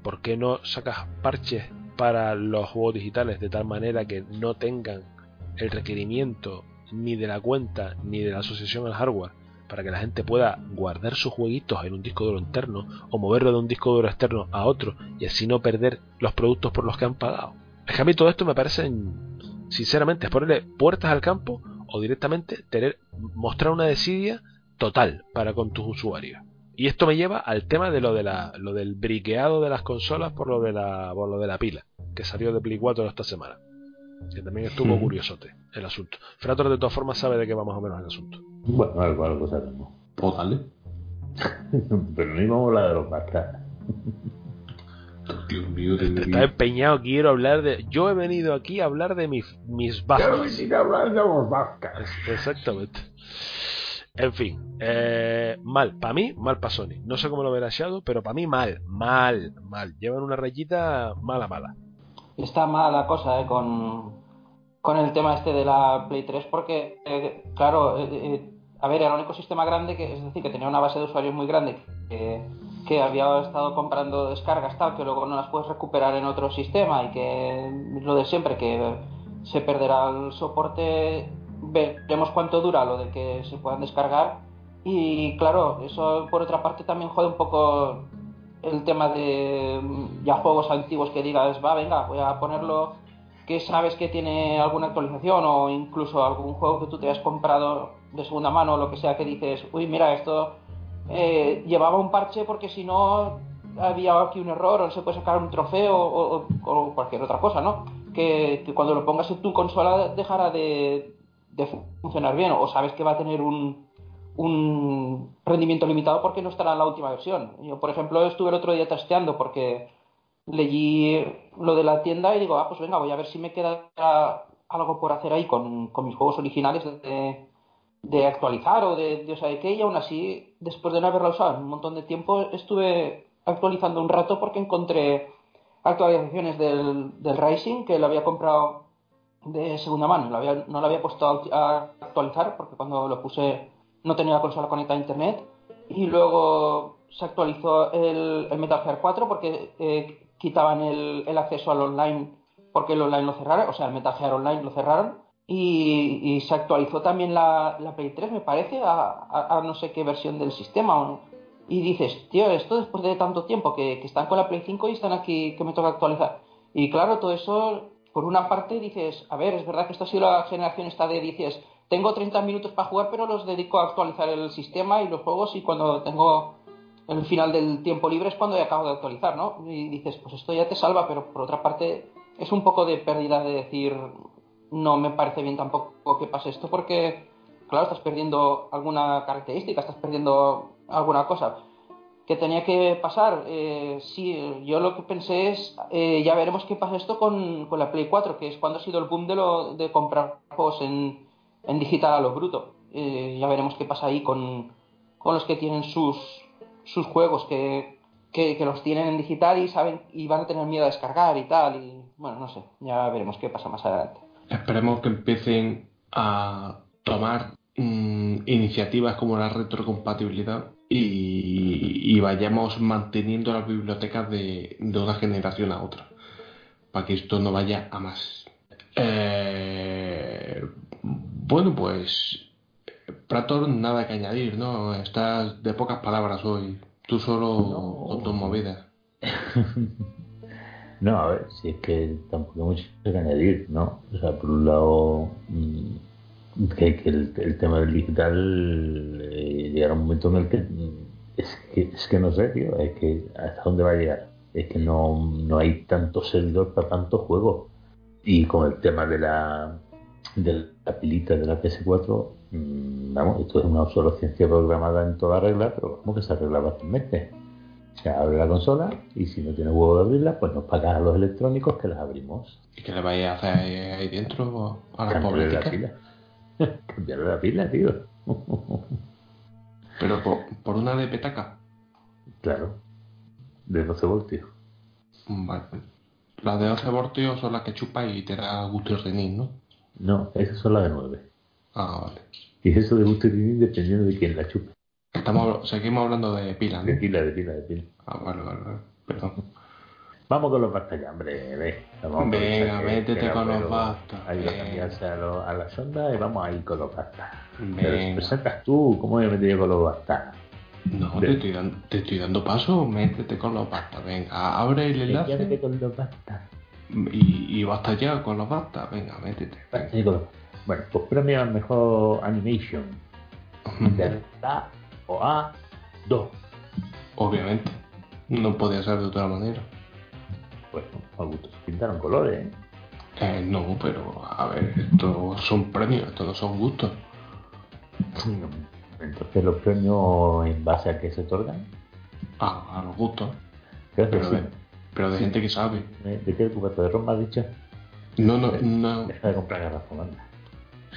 ¿Por qué no sacas parches para los juegos digitales de tal manera que no tengan el requerimiento ni de la cuenta ni de la asociación al hardware? Para que la gente pueda guardar sus jueguitos en un disco duro interno o moverlo de un disco duro externo a otro y así no perder los productos por los que han pagado. Es a mí todo esto me parece, sinceramente, es ponerle puertas al campo o directamente tener, mostrar una desidia total para con tus usuarios. Y esto me lleva al tema de lo de la, lo del briqueado de las consolas por lo de la, por lo de la pila, que salió de Play 4 esta semana. Que también estuvo Ujú. curiosote el asunto. Frator de todas formas sabe de qué va más o menos el asunto. Bueno, algo, algo sabemos. Pues dale. <laughs> Pero no íbamos a hablar de los bastas. Dios mío, Está empeñado, quiero hablar de. Yo he venido aquí a hablar de mis, mis bastas. a hablar de los bastas. Exactamente. En fin, eh, mal. Para mí, mal para Sony. No sé cómo lo verá Shadow, pero para mí mal. Mal, mal. Llevan una rayita mala, mala. Está mala la cosa eh, con, con el tema este de la Play 3 porque, eh, claro, eh, a ver, era un ecosistema grande, que es decir, que tenía una base de usuarios muy grande que, que había estado comprando descargas tal, que luego no las puedes recuperar en otro sistema y que lo de siempre, que se perderá el soporte, veremos cuánto dura lo de que se puedan descargar y claro, eso por otra parte también jode un poco el tema de mm, ya juegos antiguos que digas, va, venga, voy a ponerlo que sabes que tiene alguna actualización o incluso algún juego que tú te hayas comprado de segunda mano o lo que sea que dices, uy, mira, esto eh, llevaba un parche porque si no había aquí un error o se puede sacar un trofeo o, cualquier otra cosa, ¿no? Que cuando lo pongas en tu consola dejará de, funcionar bien o sabes que va a tener un, un rendimiento limitado porque no estará en la última versión. Yo, por ejemplo, estuve el otro día testeando porque leí lo de la tienda y digo, ah, pues venga, voy a ver si me queda algo por hacer ahí con, con mis juegos originales de, de actualizar o de Dios sabe qué, y aún así, después de no haberla usado un montón de tiempo, estuve actualizando un rato porque encontré actualizaciones del, del Rising que lo había comprado de segunda mano, no lo había puesto a, actualizar porque cuando lo puse no tenía la consola conectada a internet y luego se actualizó el, Metal Gear 4 porque eh, quitaban el, acceso al online porque el online lo cerraron, o sea, el Metal Gear Online lo cerraron y, se actualizó también la, la Play 3, me parece, a, no sé qué versión del sistema. Y dices, tío, esto después de tanto tiempo que, que están con la Play 5 y están aquí que me toca actualizar. Y claro, todo eso, por una parte dices, a ver, es verdad que esto ha sido la generación esta de dices, tengo 30 minutos para jugar, pero los dedico a actualizar el sistema y los juegos y cuando tengo el final del tiempo libre es cuando he acabo de actualizar, ¿no? Y dices, pues esto ya te salva, pero por otra parte es un poco de pérdida de decir, no me parece bien tampoco que pase esto porque, claro, estás perdiendo alguna característica, estás perdiendo alguna cosa. Que tenía que pasar, eh, sí, yo lo que pensé es, eh, ya veremos qué pasa esto con, con la Play 4, que es cuando ha sido el boom de, lo, de comprar juegos en, en digital a lo bruto. Eh, ya veremos qué pasa ahí con, con los que tienen sus, sus juegos, que, que, los tienen en digital y saben y van a tener miedo a descargar y tal. Y bueno, no sé, ya veremos qué pasa más adelante. Esperemos que empiecen a tomar mm, iniciativas como la retrocompatibilidad y, y vayamos manteniendo las bibliotecas de, de una generación a otra para que esto no vaya a más. Eh, bueno, pues Prator, nada que añadir, ¿no? Estás de pocas palabras hoy. Tú solo No. con tus movidas. <laughs> No, a ver, si es que tampoco hay mucho que añadir, ¿no? O sea, por un lado, mm, que, que el, el tema del digital eh, llegará un momento en el que mm, es que, es que no sé, tío, es que hasta dónde va a llegar. Es que no, no hay tanto servidor para tantos juegos. Y con el tema de la, de la pilita de la PS4, mm, vamos, esto es una obsolescencia programada en toda regla, pero vamos que se arregla fácilmente. Se abre la consola y si no tienes huevo de abrirla, pues nos pagas a los electrónicos que las abrimos. ¿Y qué le vais a hacer ahí, ahí dentro a la Cambiarle la pila. <laughs> Cambiarle la pila, tío. <laughs> Pero por, por una de petaca. claro. De 12 voltios. Vale. Las de 12 voltios son las que chupas y te da gusto y renín, ¿no? No, esas son las de 9. Ah, vale. Y eso de gusto y dinero dependiendo de quién la chupe. Estamos, seguimos hablando de pilas, De ¿no? pila, de pila, de pila. Ah, vale, vale, vale. Perdón. Vamos con los bastas ya, hombre. Ve. Vamos Venga, que- métete que con los bastas, Ha ido a venga. cambiarse a, lo- a la sonda y vamos a ir con los bastas. Pero Venga. presentas tú, ¿cómo me he metido con los bastas? No, te estoy, dando, te estoy dando paso, métete con los bastas. Venga, abre el enlace con los bastas. y, y basta ya con los bastas. Venga, métete. Los- Bueno, pues premio al mejor animation. De A o A 2. Obviamente. No podía ser de otra manera. Bueno, a gusto se pintaron colores, ¿eh? Eh, no, pero a ver, estos son premios, estos no son gustos. Entonces los premios en base a qué se otorgan. Ah, a los gustos. Creo que Pero sí. de, pero de gente que sabe. ¿Eh? ¿De qué cubata de ron me has dicho? No, no, no. Deja de comprar garrafón.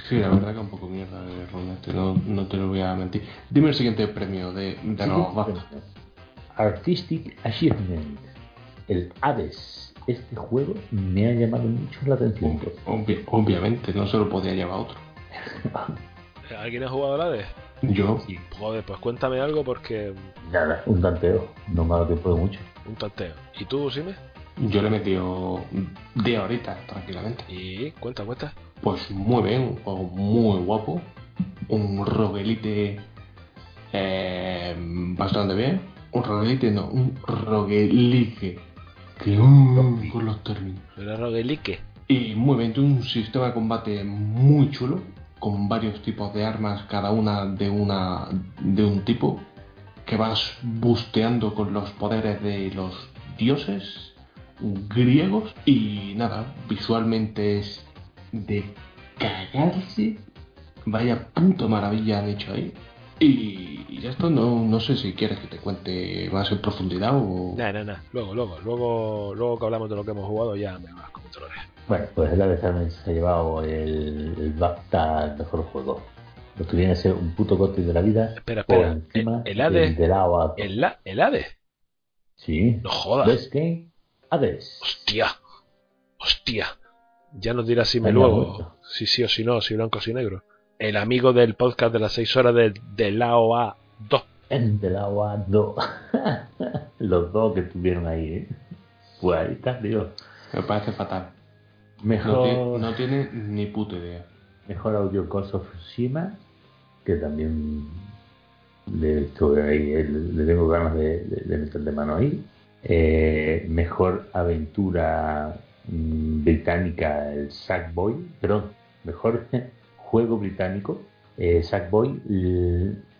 Sí, la verdad que un poco mierda de ron este, no, no te lo voy a mentir. Dime el siguiente premio de, de los. Artistic Achievement. El Hades. Este juego me ha llamado mucho la atención. Obvi- obviamente, no se lo podía llevar otro. <laughs> ¿Alguien ha jugado a la de? Yo, Joder, pues cuéntame algo porque. Nada, un tanteo. No me ha dado tiempo de mucho. Un tanteo. ¿Y tú, Sime? yo le he metido de ahorita, tranquilamente. Y cuenta, cuenta. Pues muy bien, un juego muy guapo. Un roguelite eh, bastante bien. Un roguelite, no, un roguelike. Que con los términos. Roguelique. Y muy bien, tiene un sistema de combate muy chulo, con varios tipos de armas, cada una de una de un tipo, que vas busteando con los poderes de los dioses griegos. Y nada, visualmente es de cagarse. Vaya puta maravilla han hecho ahí. Y, y ya esto no, no sé si quieres que te cuente más en profundidad o... Nah, nah, nah. Luego, luego, luego, luego que hablamos de lo que hemos jugado, ya me vas como dejes. Bueno, pues el también se ha llevado el, el BAFTA al mejor juego. Lo que viene a ser un puto cote de la vida. Espera, por espera. encima ¿El, el Hades? del OA. ¿El, la- ¿El Hades? Sí. No jodas. Game Hades. Hostia. Hostia. Ya nos dirá si me luego. Si sí o si no, si blanco o si negro. El amigo del podcast de las 6 horas de, de la OA 2. El de la OA 2. <laughs> Los dos que tuvieron ahí, ¿eh? Pues ahí está, tío. Me parece fatal. No, Mejor, no tiene ni puta idea. mejor audio Ghost of Tsushima, que también le, ahí, eh, le tengo ganas de, de, de meterle mano ahí. Eh, mejor aventura mm, británica, el Sackboy, perdón, mejor <laughs> juego británico, eh, Sackboy,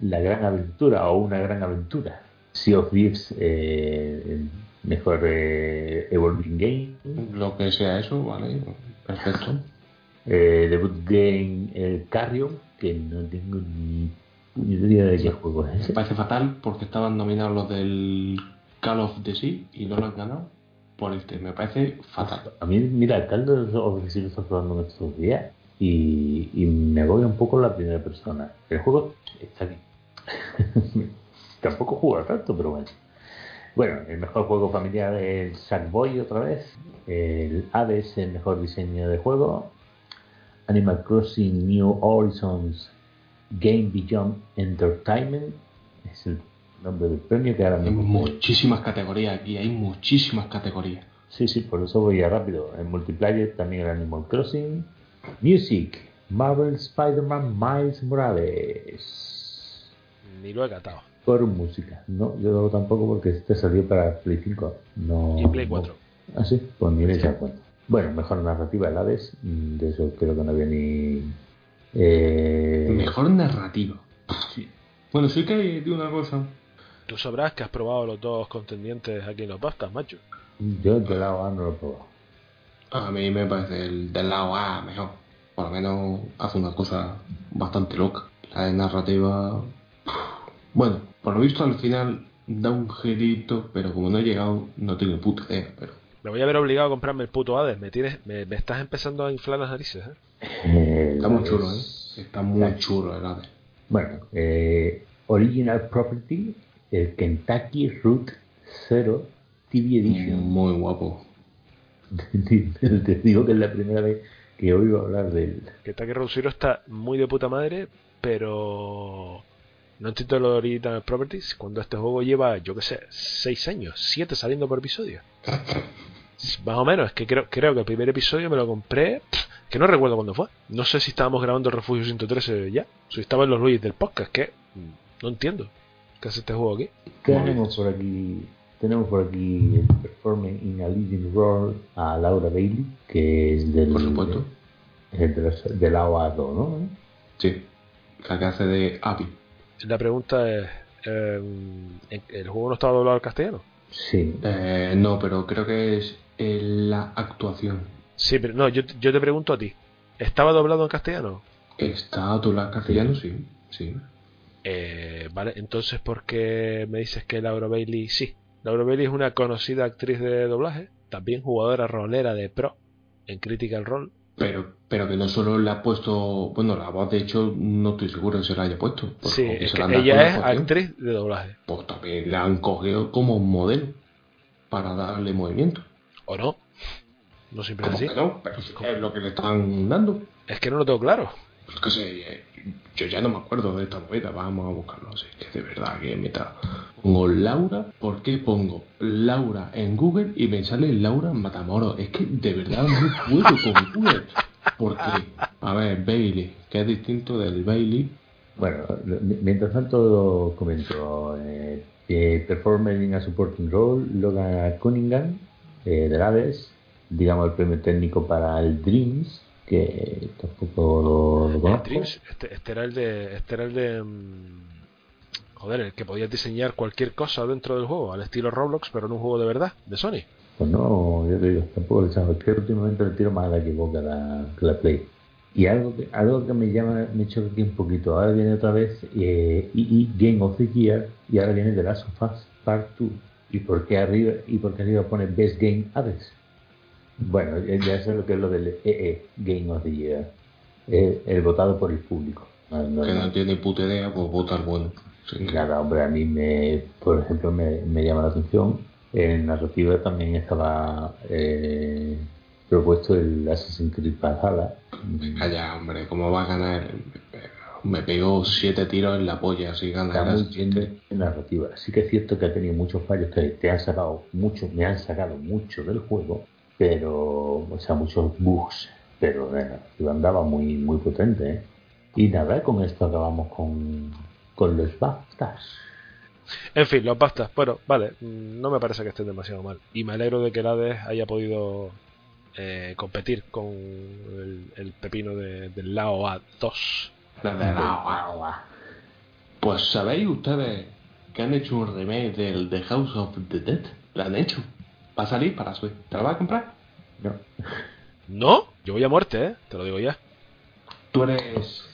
la gran aventura o una gran aventura. Sea of Thieves, eh, mejor eh, Evolving Game, Lo que sea eso, vale, perfecto. Eh, debut game el Carrion, que no tengo ni idea de qué juego es Me parece fatal porque estaban nominados los del Call of the Sea y no lo han ganado por este. Me parece fatal. A mí, mira, el de of the Sea lo jugando en estos días y, y me agobia un poco la primera persona. El juego está bien. <laughs> Tampoco juega tanto, pero bueno. Bueno, el mejor juego familiar es Sackboy otra vez. El Hades, el mejor diseño de juego. Animal Crossing New Horizons Game Beyond Entertainment. Es el nombre del premio que ahora Hay mismo. muchísimas categorías aquí, hay muchísimas categorías. Sí, sí, por eso voy ya rápido. En multiplayer también el Animal Crossing. Music, Marvel Spider-Man Miles Morales. Ni lo he catado. Por música. No, yo tampoco porque este salió para Play 5. No, Y Play no- 4. Ah, sí, pues ni me he dado cuenta. Bueno, mejor narrativa el Hades. mm, De eso creo que no había ni. Eh, Mejor narrativa. Sí. Bueno, sí que hay de una cosa. Tú sabrás que has probado los dos contendientes aquí en los pastas, macho. Yo de lado A no lo he probado. A mí me parece el del lado A mejor. Por lo menos hace una cosa bastante loca. La de narrativa. Bueno, por lo visto al final da un girito, pero como no he llegado, no tengo puta idea. Pero Me voy a ver obligado a comprarme el puto Hades. Me, tienes, me, me estás empezando a inflar las narices, ¿eh? Eh, está muy Hades- chulo, ¿eh? Está muy chulo el ADE. Bueno, eh, Original Property, el Kentucky Route Zero TV Edition. Muy guapo. Te digo que es la primera vez que oigo hablar del. Que Taki Road Zero está muy de puta madre, pero no entiendo lo de Original Properties cuando este juego lleva, yo que sé, 6 años, 7 saliendo por episodio. <laughs> Más o menos, es que creo, creo que el primer episodio me lo compré, que no recuerdo cuándo fue. No sé si estábamos grabando el Refugio 113 ya, si estaba en los Luis del podcast, que no entiendo. ¿Qué hace este juego aquí? Tenemos por aquí. Tenemos por aquí el Performing in a Leading Role a Laura Bailey, que es del. Por supuesto. Es el de, de la OA2, ¿no? Sí. La que hace de Abby. La pregunta es, eh, ¿el juego no estaba doblado al castellano? Sí. Eh, no, pero creo que es eh, la actuación. Sí, pero no, yo, yo te pregunto a ti, ¿estaba doblado en castellano? ¿Está doblada en castellano? Sí, sí. Eh, vale, entonces, ¿por qué me dices que Laura Bailey sí? Laura Bailey es una conocida actriz de doblaje, también jugadora rolera de pro en Critical Role. Pero, pero que no solo le ha puesto, bueno, la voz de hecho no estoy seguro de si la haya puesto. pues sí, es se que ella es actriz de doblaje. Pues también la han cogido como modelo para darle movimiento. ¿O no? No siempre es ¿Cómo así. que no? Pero si es lo que le están dando. Es que no lo tengo claro. Eh, yo ya no me acuerdo de esta movida, vamos a buscarlo. Así que de verdad que meta. Pongo Laura, ¿por qué pongo Laura en Google y me sale Laura Matamoros? Es que de verdad no puedo con Google. Porque, a ver, Bailey, que es distinto del Bailey. Bueno, mientras tanto comento eh, Performer in a Supporting Role, Logan Cunningham, eh, de Hades, digamos el premio técnico para el Dreams, que tampoco lo, lo. Dreams, este, este era el de. Este era el de. mm, Joder, el que podías diseñar cualquier cosa dentro del juego, al estilo Roblox, pero en un juego de verdad, de Sony. Pues no, yo te digo, tampoco le sabes, que últimamente le tiro más a la que boca la, que la Play. Y algo que, algo que me llama, me choca aquí un poquito, ahora viene otra vez eh, EE Game of the Year y ahora viene The Last of Us Part 2. ¿Y por qué arriba, y por qué arriba pone Best Game Hades? Bueno, ya sé lo que es lo del EE Game of the Year. El votado por el público. No, no- que no- tiene puta idea, pues vota al bueno. Que- Nada, hombre, a mí me, por ejemplo, me, me llama la atención. En narrativa también estaba eh, propuesto el Assassin's Creed Valhalla. Calla, hombre, ¿cómo va a ganar? Me pegó siete tiros en la polla, así gana Está el muy asistente. bien en narrativa. Sí que es cierto que ha tenido muchos fallos que te han sacado mucho, me han sacado mucho del juego, pero, o sea, muchos bugs, pero la narrativa andaba muy, muy potente. ¿eh? Y nada, con esto acabamos con, con los BAFTAs. En fin, los bastas. Bueno, vale, no me parece que estén demasiado mal. Y me alegro de que el Hades haya podido eh, competir con el, el pepino de, del Lao A2. La de la- Pues sabéis ustedes que han hecho un remake del The House of the Dead. La han hecho. Va a salir para Switch. ¿Te la vas a comprar? ¿no? No, yo voy a muerte, ¿eh? Te lo digo ya. ¿Tú eres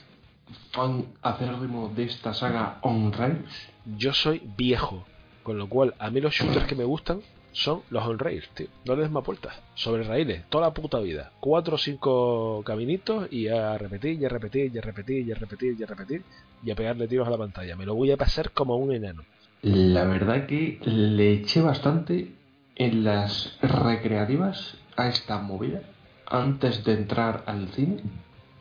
fan acérrimo de esta saga On Rails? Yo soy viejo, con lo cual a mí los shooters que me gustan son los on rails, tío. No les des más vueltas. Sobre raíles, toda la puta vida. Cuatro o cinco caminitos y a repetir, y a repetir, y a repetir, y a repetir, y a repetir, y a pegarle tiros a la pantalla. Me lo voy a pasar como un enano. La verdad que le eché bastante en las recreativas a esta movida antes de entrar al cine.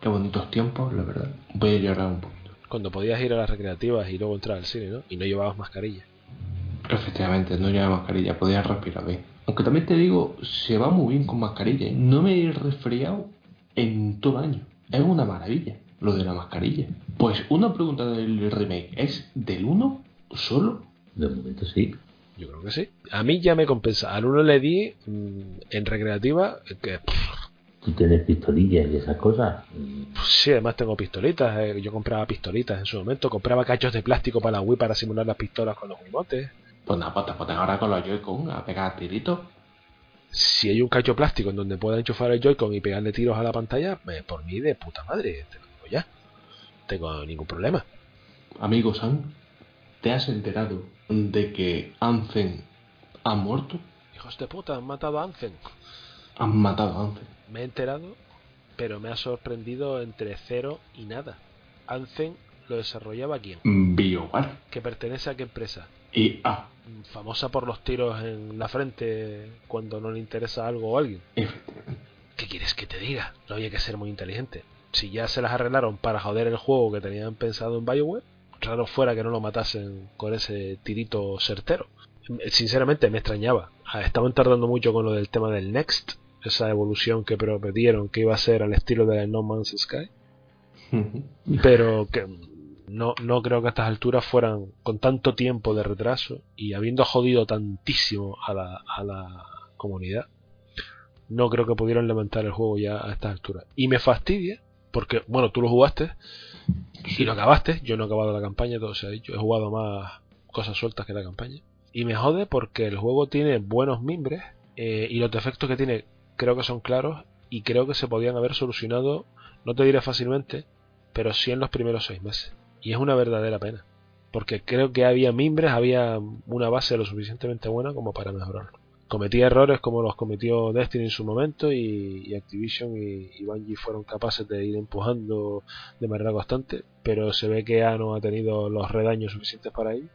Qué bonitos tiempos, la verdad. Voy a llorar un poquito. Cuando podías ir a las recreativas y luego entrar al cine, ¿no? Y no llevabas mascarilla. Efectivamente, no lleva mascarilla, podía respirar bien. Aunque también te digo, se va muy bien con mascarilla. ¿eh? No me he resfriado en todo el año. Es una maravilla lo de la mascarilla. Pues una pregunta del remake, ¿es del 1 solo? De momento sí. Yo creo que sí. A mí ya me compensa. Al uno le di mm, en recreativa que pff, Tú tienes pistolillas y esas cosas. Pues sí, además tengo pistolitas. eh, Yo compraba pistolitas en su momento. Compraba cachos de plástico para la Wii para simular las pistolas con los Wiimotes. Pues nada, pues te pones ahora con los Joy-Con a pegar tiritos. Si hay un cacho plástico en donde pueda enchufar el Joy-Con y pegarle tiros a la pantalla, me- por mí de puta madre. Te lo digo ya. No tengo ningún problema. Amigo Sam, ¿te has enterado de que Anzen ha muerto? Hijos de puta, han matado a Anzen. Han matado a Anzen. Me he enterado, pero me ha sorprendido entre cero y nada. Anzen lo desarrollaba quién? BioWare. Que pertenece a qué empresa? Y ah, famosa por los tiros en la frente cuando no le interesa algo o alguien. efectivamente. ¿Qué quieres que te diga? No había que ser muy inteligente. Si ya se las arreglaron para joder el juego que tenían pensado en Bioware, raro fuera que no lo matasen con ese tirito certero. Sinceramente me extrañaba. Ah, Estaban tardando mucho con lo del tema del Next, esa evolución que prometieron que iba a ser al estilo de la No Man's Sky, <laughs> pero que no, no creo que a estas alturas fueran con tanto tiempo de retraso y habiendo jodido tantísimo a la, a la comunidad, no creo que pudieran levantar el juego ya a estas alturas. Y me fastidia, porque, bueno, tú lo jugaste y lo acabaste, yo no he acabado la campaña, todo se ha dicho, he jugado más cosas sueltas que la campaña. Y me jode porque el juego tiene buenos mimbres eh, y los defectos que tiene creo que son claros y creo que se podían haber solucionado, no te diré fácilmente, pero sí en los primeros seis meses. Y es una verdadera pena. porque creo que había mimbres, había una base lo suficientemente buena como para mejorarlo. Cometía errores como los cometió Destiny en su momento y, Activision y, y Bungie fueron capaces de ir empujando de manera constante, pero se ve que A no ha tenido los redaños suficientes para ello.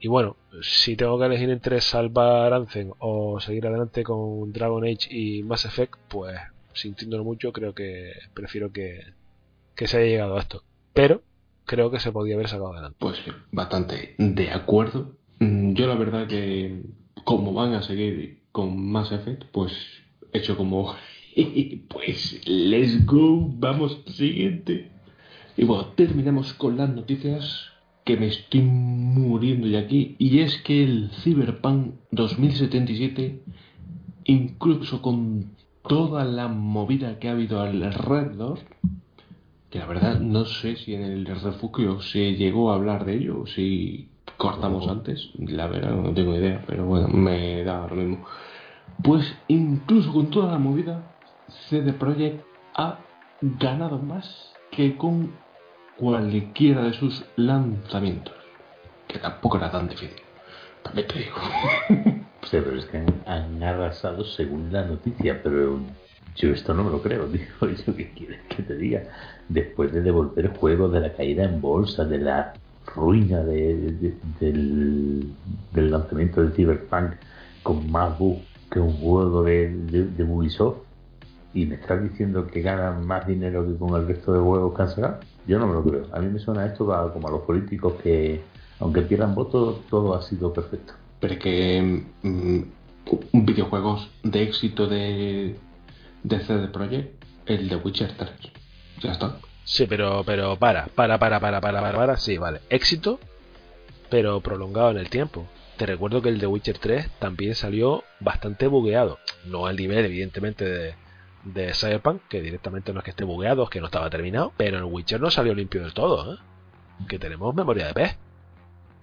Y bueno, si tengo que elegir entre salvar Anthem o seguir adelante con Dragon Age y Mass Effect, pues sintiéndolo mucho, creo que prefiero que, que se haya llegado a esto. Pero creo que se podía haber sacado adelante. Pues sí, bastante de acuerdo. Mm, Yo la verdad que como van a seguir con Mass Effect, pues hecho como <laughs> pues let's go, vamos siguiente. Y bueno, terminamos con las noticias que me estoy muriendo de aquí y es que el Cyberpunk 2077 incluso con toda la movida que ha habido alrededor que la verdad no sé si en el refugio se llegó a hablar de ello si cortamos antes, la verdad no tengo idea, pero bueno, me da lo mismo. Pues incluso con toda la movida, CD Projekt ha ganado más que con cualquiera de sus lanzamientos, que tampoco era tan difícil, también te digo. <laughs> Sí, pero es que han, han arrasado según la noticia, pero yo esto no me lo creo, <laughs> tío. ¿Yo qué quieres que te diga? Después de devolver juegos de la caída en bolsa, de la ruina de- de- del, lanzamiento del Cyberpunk con más bugs que un juego de, de, de Ubisoft, y me estás diciendo que ganan más dinero que con el resto de juegos que han sacado, yo no me lo creo. A mí me suena esto como a los políticos que, aunque pierdan votos, todo ha sido perfecto. Pero es que mm, un videojuegos de éxito de, de CD Projekt, el de Witcher 3. Ya está. Sí, pero, pero para, para, para, para, para, para, para, sí, vale. Éxito, pero prolongado en el tiempo. Te recuerdo que el de Witcher 3 también salió bastante bugueado. No al nivel, evidentemente, de, de Cyberpunk, que directamente no es que esté bugueado, es que no estaba terminado. Pero el Witcher no salió limpio del todo, ¿eh? Que tenemos memoria de pez.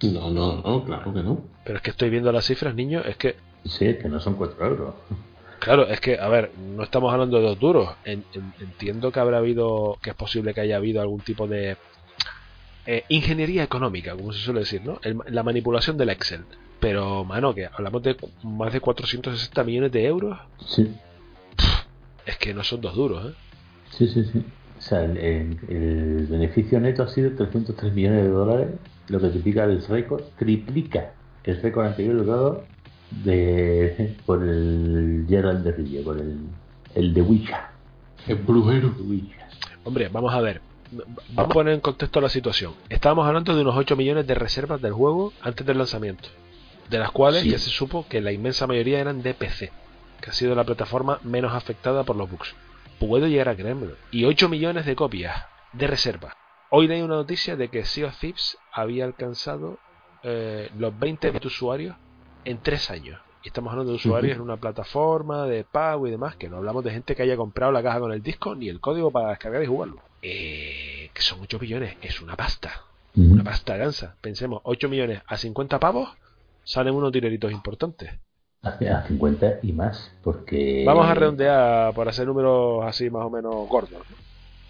No, no, no, claro que no. Pero es que estoy viendo las cifras, niño, es que Sí, es que no son 4 euros. Claro, es que, a ver, no estamos hablando de dos duros. En- en- entiendo que habrá habido, que es posible que haya habido algún tipo de eh, ingeniería económica, como se suele decir, ¿no? El- la manipulación del Excel. Pero, mano, que hablamos de más de 460 millones de euros, Sí, es que no son dos duros, ¿eh? sí, sí. sí. O sea, el, el- el beneficio neto ha sido 303 millones de dólares, lo que triplica el récord, triplica el récord anterior logrado de, por el Gerald de Rivia, por el, el de Witcher. El brujero. The Witcher. Hombre, vamos a ver. Vamos a poner en contexto la situación. Estábamos hablando de unos 8 millones de reservas del juego antes del lanzamiento. De las cuales Sí. ya se supo que la inmensa mayoría eran de PC, que ha sido la plataforma menos afectada por los bugs. Puedo llegar a creérmelo. Y 8 millones de copias de reserva. Hoy leí una noticia de que Sea of Thieves había alcanzado eh, los 20 millones de usuarios en 3 años. Y estamos hablando de usuarios en una plataforma de pago y demás, que no hablamos de gente que haya comprado la caja con el disco ni el código para descargar y jugarlo. Eh, que son 8 millones, es una pasta. Una pasta gansa. Pensemos, 8 millones a 50 pavos salen unos dineritos importantes. A, a 50 y más, porque... Vamos a redondear por hacer números así más o menos gordos.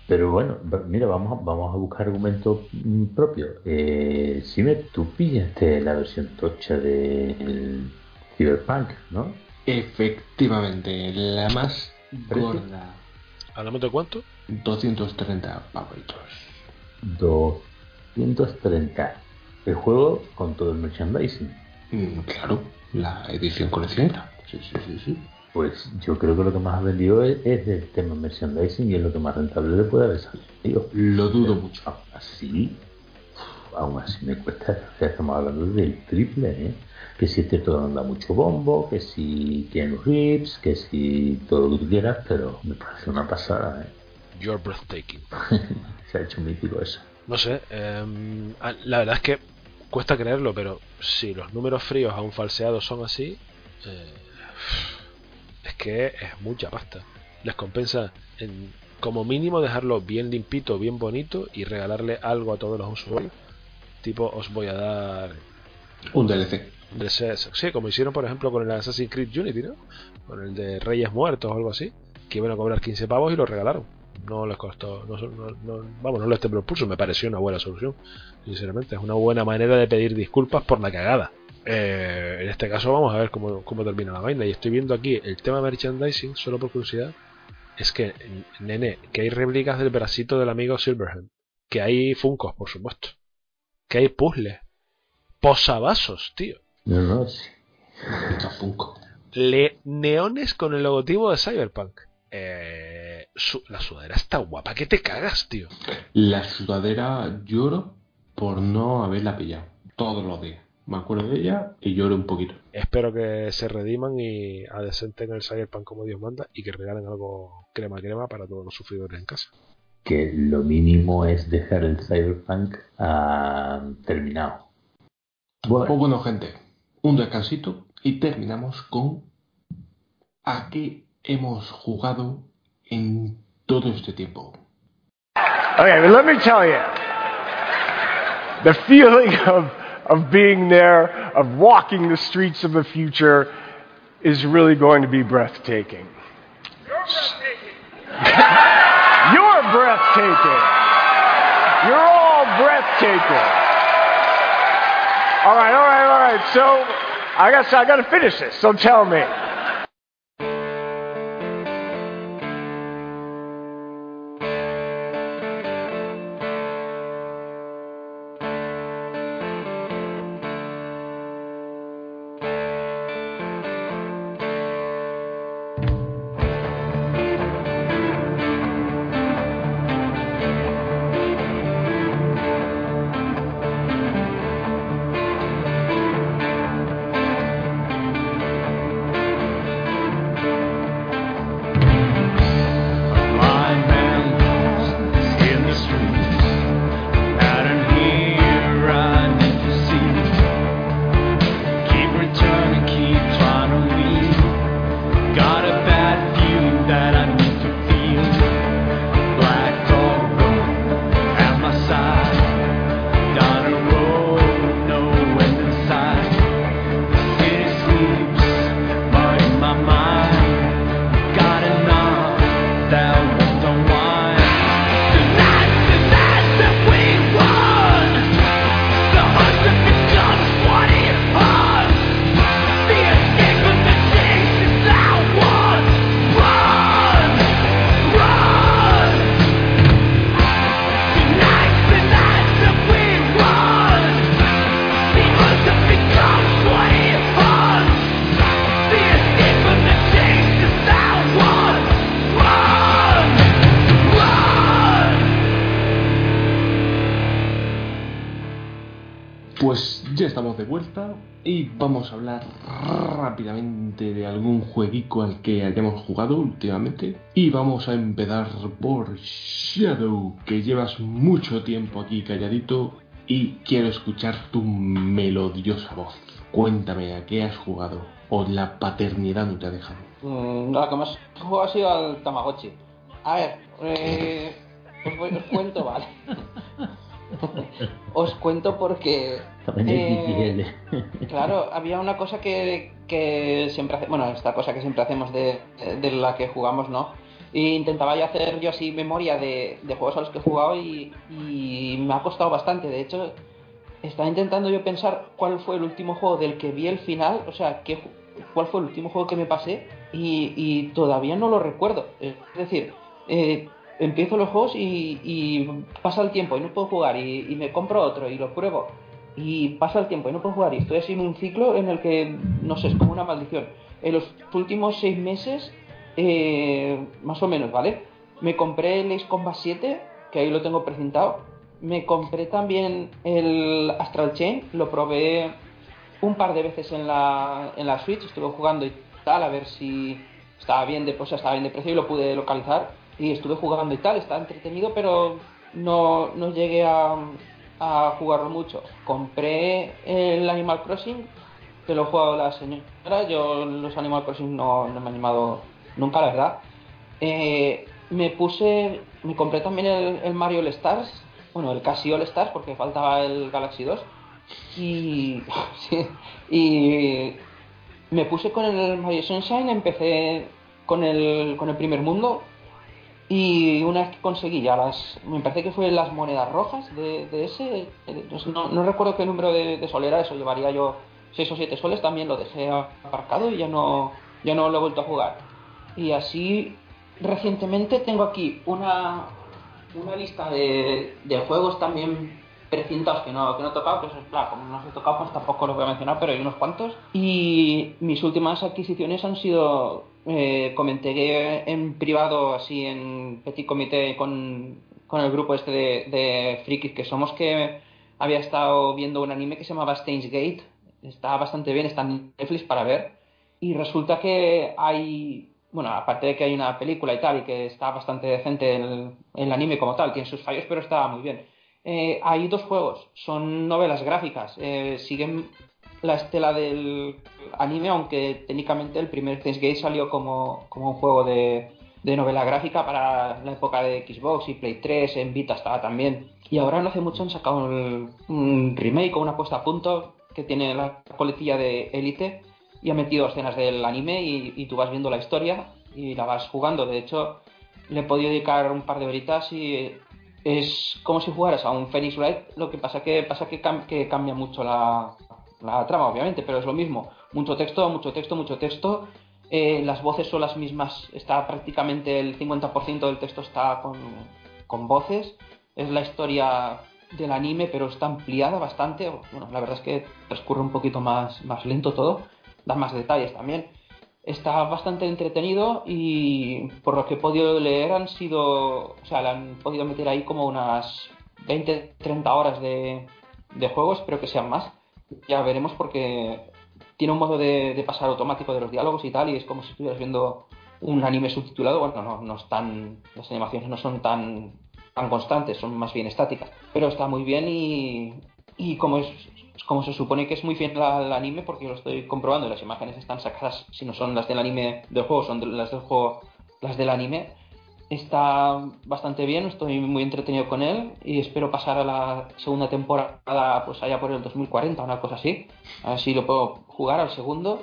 Pero bueno, mira, vamos a, vamos a buscar argumentos mm, propios. Eh, si me, tú pillaste la versión tocha del Cyberpunk, ¿no? Efectivamente, la más ¿Precio? gorda. ¿Hablamos de cuánto? 230 pavitos. 230. El juego con todo el merchandising. Mm, claro, la edición coleccionista. Sí, sí, sí, sí. Pues yo creo que lo que más ha vendido es, es el tema merchandising y es lo que más rentable le puede haber salido. Lo dudo mucho. Aún así, aún así me cuesta. Estamos hablando del triple, ¿eh? Que si este todo anda mucho bombo, que si Keanu Reeves, que si todo lo que tú quieras, pero me parece una pasada, ¿eh? You're breathtaking. <laughs> Se ha hecho mítico eso. No sé, ah, la verdad es que cuesta creerlo, pero si los números fríos aún falseados son así, eh, es que es mucha pasta. Les compensa en, como mínimo dejarlo bien limpito, bien bonito y regalarle algo a todos los usuarios. Tipo, os voy a dar Un DLC. de CS. Sí, como hicieron por ejemplo con el Assassin's Creed Unity, ¿no? Con el de Reyes Muertos o algo así, que iban a cobrar 15 pavos y lo regalaron. No les costó, no, no- no- vamos, no les tembló el pulso, me pareció una buena solución, sinceramente, es una buena manera de pedir disculpas por la cagada. Eh, en este caso vamos a ver cómo, cómo termina la vaina y estoy viendo aquí el tema merchandising, solo por curiosidad, es que, nene, que hay réplicas del bracito del amigo Silverhand, que hay funcos, por supuesto, que hay puzzles, posavasos, tío. No, no, sí. Está Funko. Le neones con el logotipo de Cyberpunk. Eh, su- la sudadera está guapa, que te cagas, tío. La sudadera lloro por no haberla pillado. Todos los días. Me acuerdo de ella y lloro un poquito. Espero que se rediman y adecenten el Cyberpunk como Dios manda y que regalen algo crema crema para todos los sufridores en casa. Que lo mínimo es dejar el Cyberpunk ah, terminado. Pues bueno, gente, un descansito y terminamos con a qué hemos jugado todo este tiempo. Okay, but let me tell you, the feeling <laughs> of, of being there, of walking the streets of the future, is really going to be breathtaking. <laughs> You're breathtaking. You're all breathtaking. All right, all right, all right. So I guess I got to finish this. So tell me. Y vamos a hablar rápidamente de algún jueguico al que hayamos jugado últimamente. Y vamos a empezar por Shadow, que llevas mucho tiempo aquí calladito y quiero escuchar tu melodiosa voz. Cuéntame a qué has jugado o la paternidad no te ha dejado. Mm, que más juego ha sido al Tamagotchi. A ver, eh, os cuento, <laughs> vale. Os cuento porque. Eh. Claro, había una cosa que, que siempre hace, bueno, esta cosa que siempre hacemos de, de la que jugamos, ¿no? Y intentaba ya hacer yo así memoria de, de juegos a los que he jugado y, y me ha costado bastante. De hecho, estaba intentando yo pensar cuál fue el último juego del que vi el final, o sea, qué, cuál fue el último juego que me pasé y, y todavía no lo recuerdo. Es decir, eh, empiezo los juegos y, pasa el tiempo y no puedo jugar y, me compro otro y lo pruebo y pasa el tiempo y no puedo jugar y estoy así en un ciclo en el que, no sé, es como una maldición. En los últimos seis meses, eh, más o menos, ¿vale? Me compré el Ace Combat 7, que ahí lo tengo precintado. Me compré también el Astral Chain, lo probé un par de veces en la, en la Switch, estuve jugando y tal, a ver si estaba bien de, estaba bien de precio y lo pude localizar. Y estuve jugando y tal, estaba entretenido, pero no, no llegué a, jugarlo mucho. Compré el Animal Crossing, que lo he jugado la señora, yo los Animal Crossing no, no me he animado nunca, la verdad. Eh, me puse, me compré también el, Mario All Stars, bueno, el casi All Stars, porque faltaba el Galaxy 2. Y, <laughs> y me puse con el Mario Sunshine, empecé con el, con el primer mundo Y una vez que conseguí ya las, me parece que fue las monedas rojas de, de ese, eh, no, no recuerdo qué número de, de sol era, eso llevaría yo 6 o 7 soles, también lo dejé aparcado y ya no, ya no lo he vuelto a jugar. Y así, recientemente tengo aquí una, una lista de, juegos también precintados que no, que no he tocado, pues claro, como no los he tocado, pues tampoco los voy a mencionar, pero hay unos cuantos. Y mis últimas adquisiciones han sido, eh, comenté en privado, así en petit comité con, con el grupo este de, de frikis que somos, que había estado viendo un anime que se llamaba Steins Gate, está bastante bien, está en Netflix para ver. Y resulta que hay, bueno, aparte de que hay una película y tal, y que está bastante decente el, el anime como tal, tiene sus fallos, pero está muy bien. Eh, hay dos juegos, son novelas gráficas, eh, siguen la estela del anime, aunque técnicamente el primer Steins Gate salió como, como un juego de, de novela gráfica para la época de Xbox y Play 3, en Vita estaba también. Y ahora no hace mucho han sacado un remake o una puesta a punto que tiene la coletilla de Elite y ha metido escenas del anime y, y tú vas viendo la historia y la vas jugando. De hecho, le he podido dedicar un par de horitas y es como si jugaras a un Phoenix Wright, lo que pasa que pasa que, cam- que cambia mucho la, la trama, obviamente, pero es lo mismo. Mucho texto, mucho texto, mucho texto. Eh, las voces son las mismas, está prácticamente el 50% del texto está con, con voces. Es la historia del anime, pero está ampliada bastante. Bueno, la verdad es que transcurre un poquito más, más lento todo, da más detalles también. Está bastante entretenido y por lo que he podido leer han sido, o sea, le han podido meter ahí como unas 20, 30 horas de, de juego, espero que sean más. Ya veremos porque tiene un modo de, de pasar automático de los diálogos y tal, y es como si estuvieras viendo un anime subtitulado. Bueno, no, no están, las animaciones no son tan, tan constantes, son más bien estáticas, pero está muy bien y, y como es como se supone que es muy fiel al anime, porque yo lo estoy comprobando, y las imágenes están sacadas, si no son las del anime del juego, son las del juego, las del anime. Está bastante bien, estoy muy entretenido con él y espero pasar a la segunda temporada, pues allá por el 2040, una cosa así. A ver si lo puedo jugar al segundo.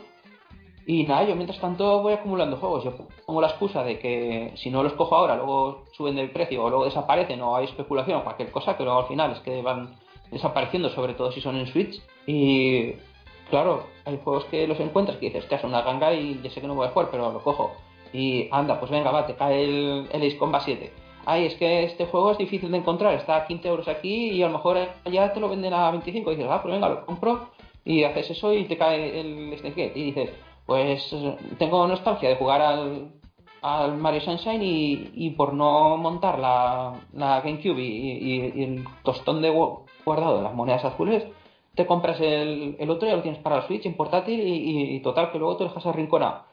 Y nada, yo mientras tanto voy acumulando juegos. Yo pongo la excusa de que si no los cojo ahora, luego suben de precio o luego desaparecen o hay especulación o cualquier cosa, que luego al final es que van desapareciendo, sobre todo si son en Switch. Y claro, hay juegos que los encuentras que dices, es una ganga y ya sé que no voy a jugar, pero lo cojo. Y anda, pues venga, va, te cae el, el Ace Combat 7. Ay, es que este juego es difícil de encontrar, está a 15 euros aquí y a lo mejor ya te lo venden a 25 y dices, ah, pues venga, lo compro y haces eso y te cae el Snake. Y dices, pues tengo nostalgia de jugar al, al Mario Sunshine y, y por no montar la, la GameCube y, el tostón de gu- guardado de las monedas azules, te compras el, el otro y lo tienes para la Switch en portátil y, total que luego te dejas arrinconado.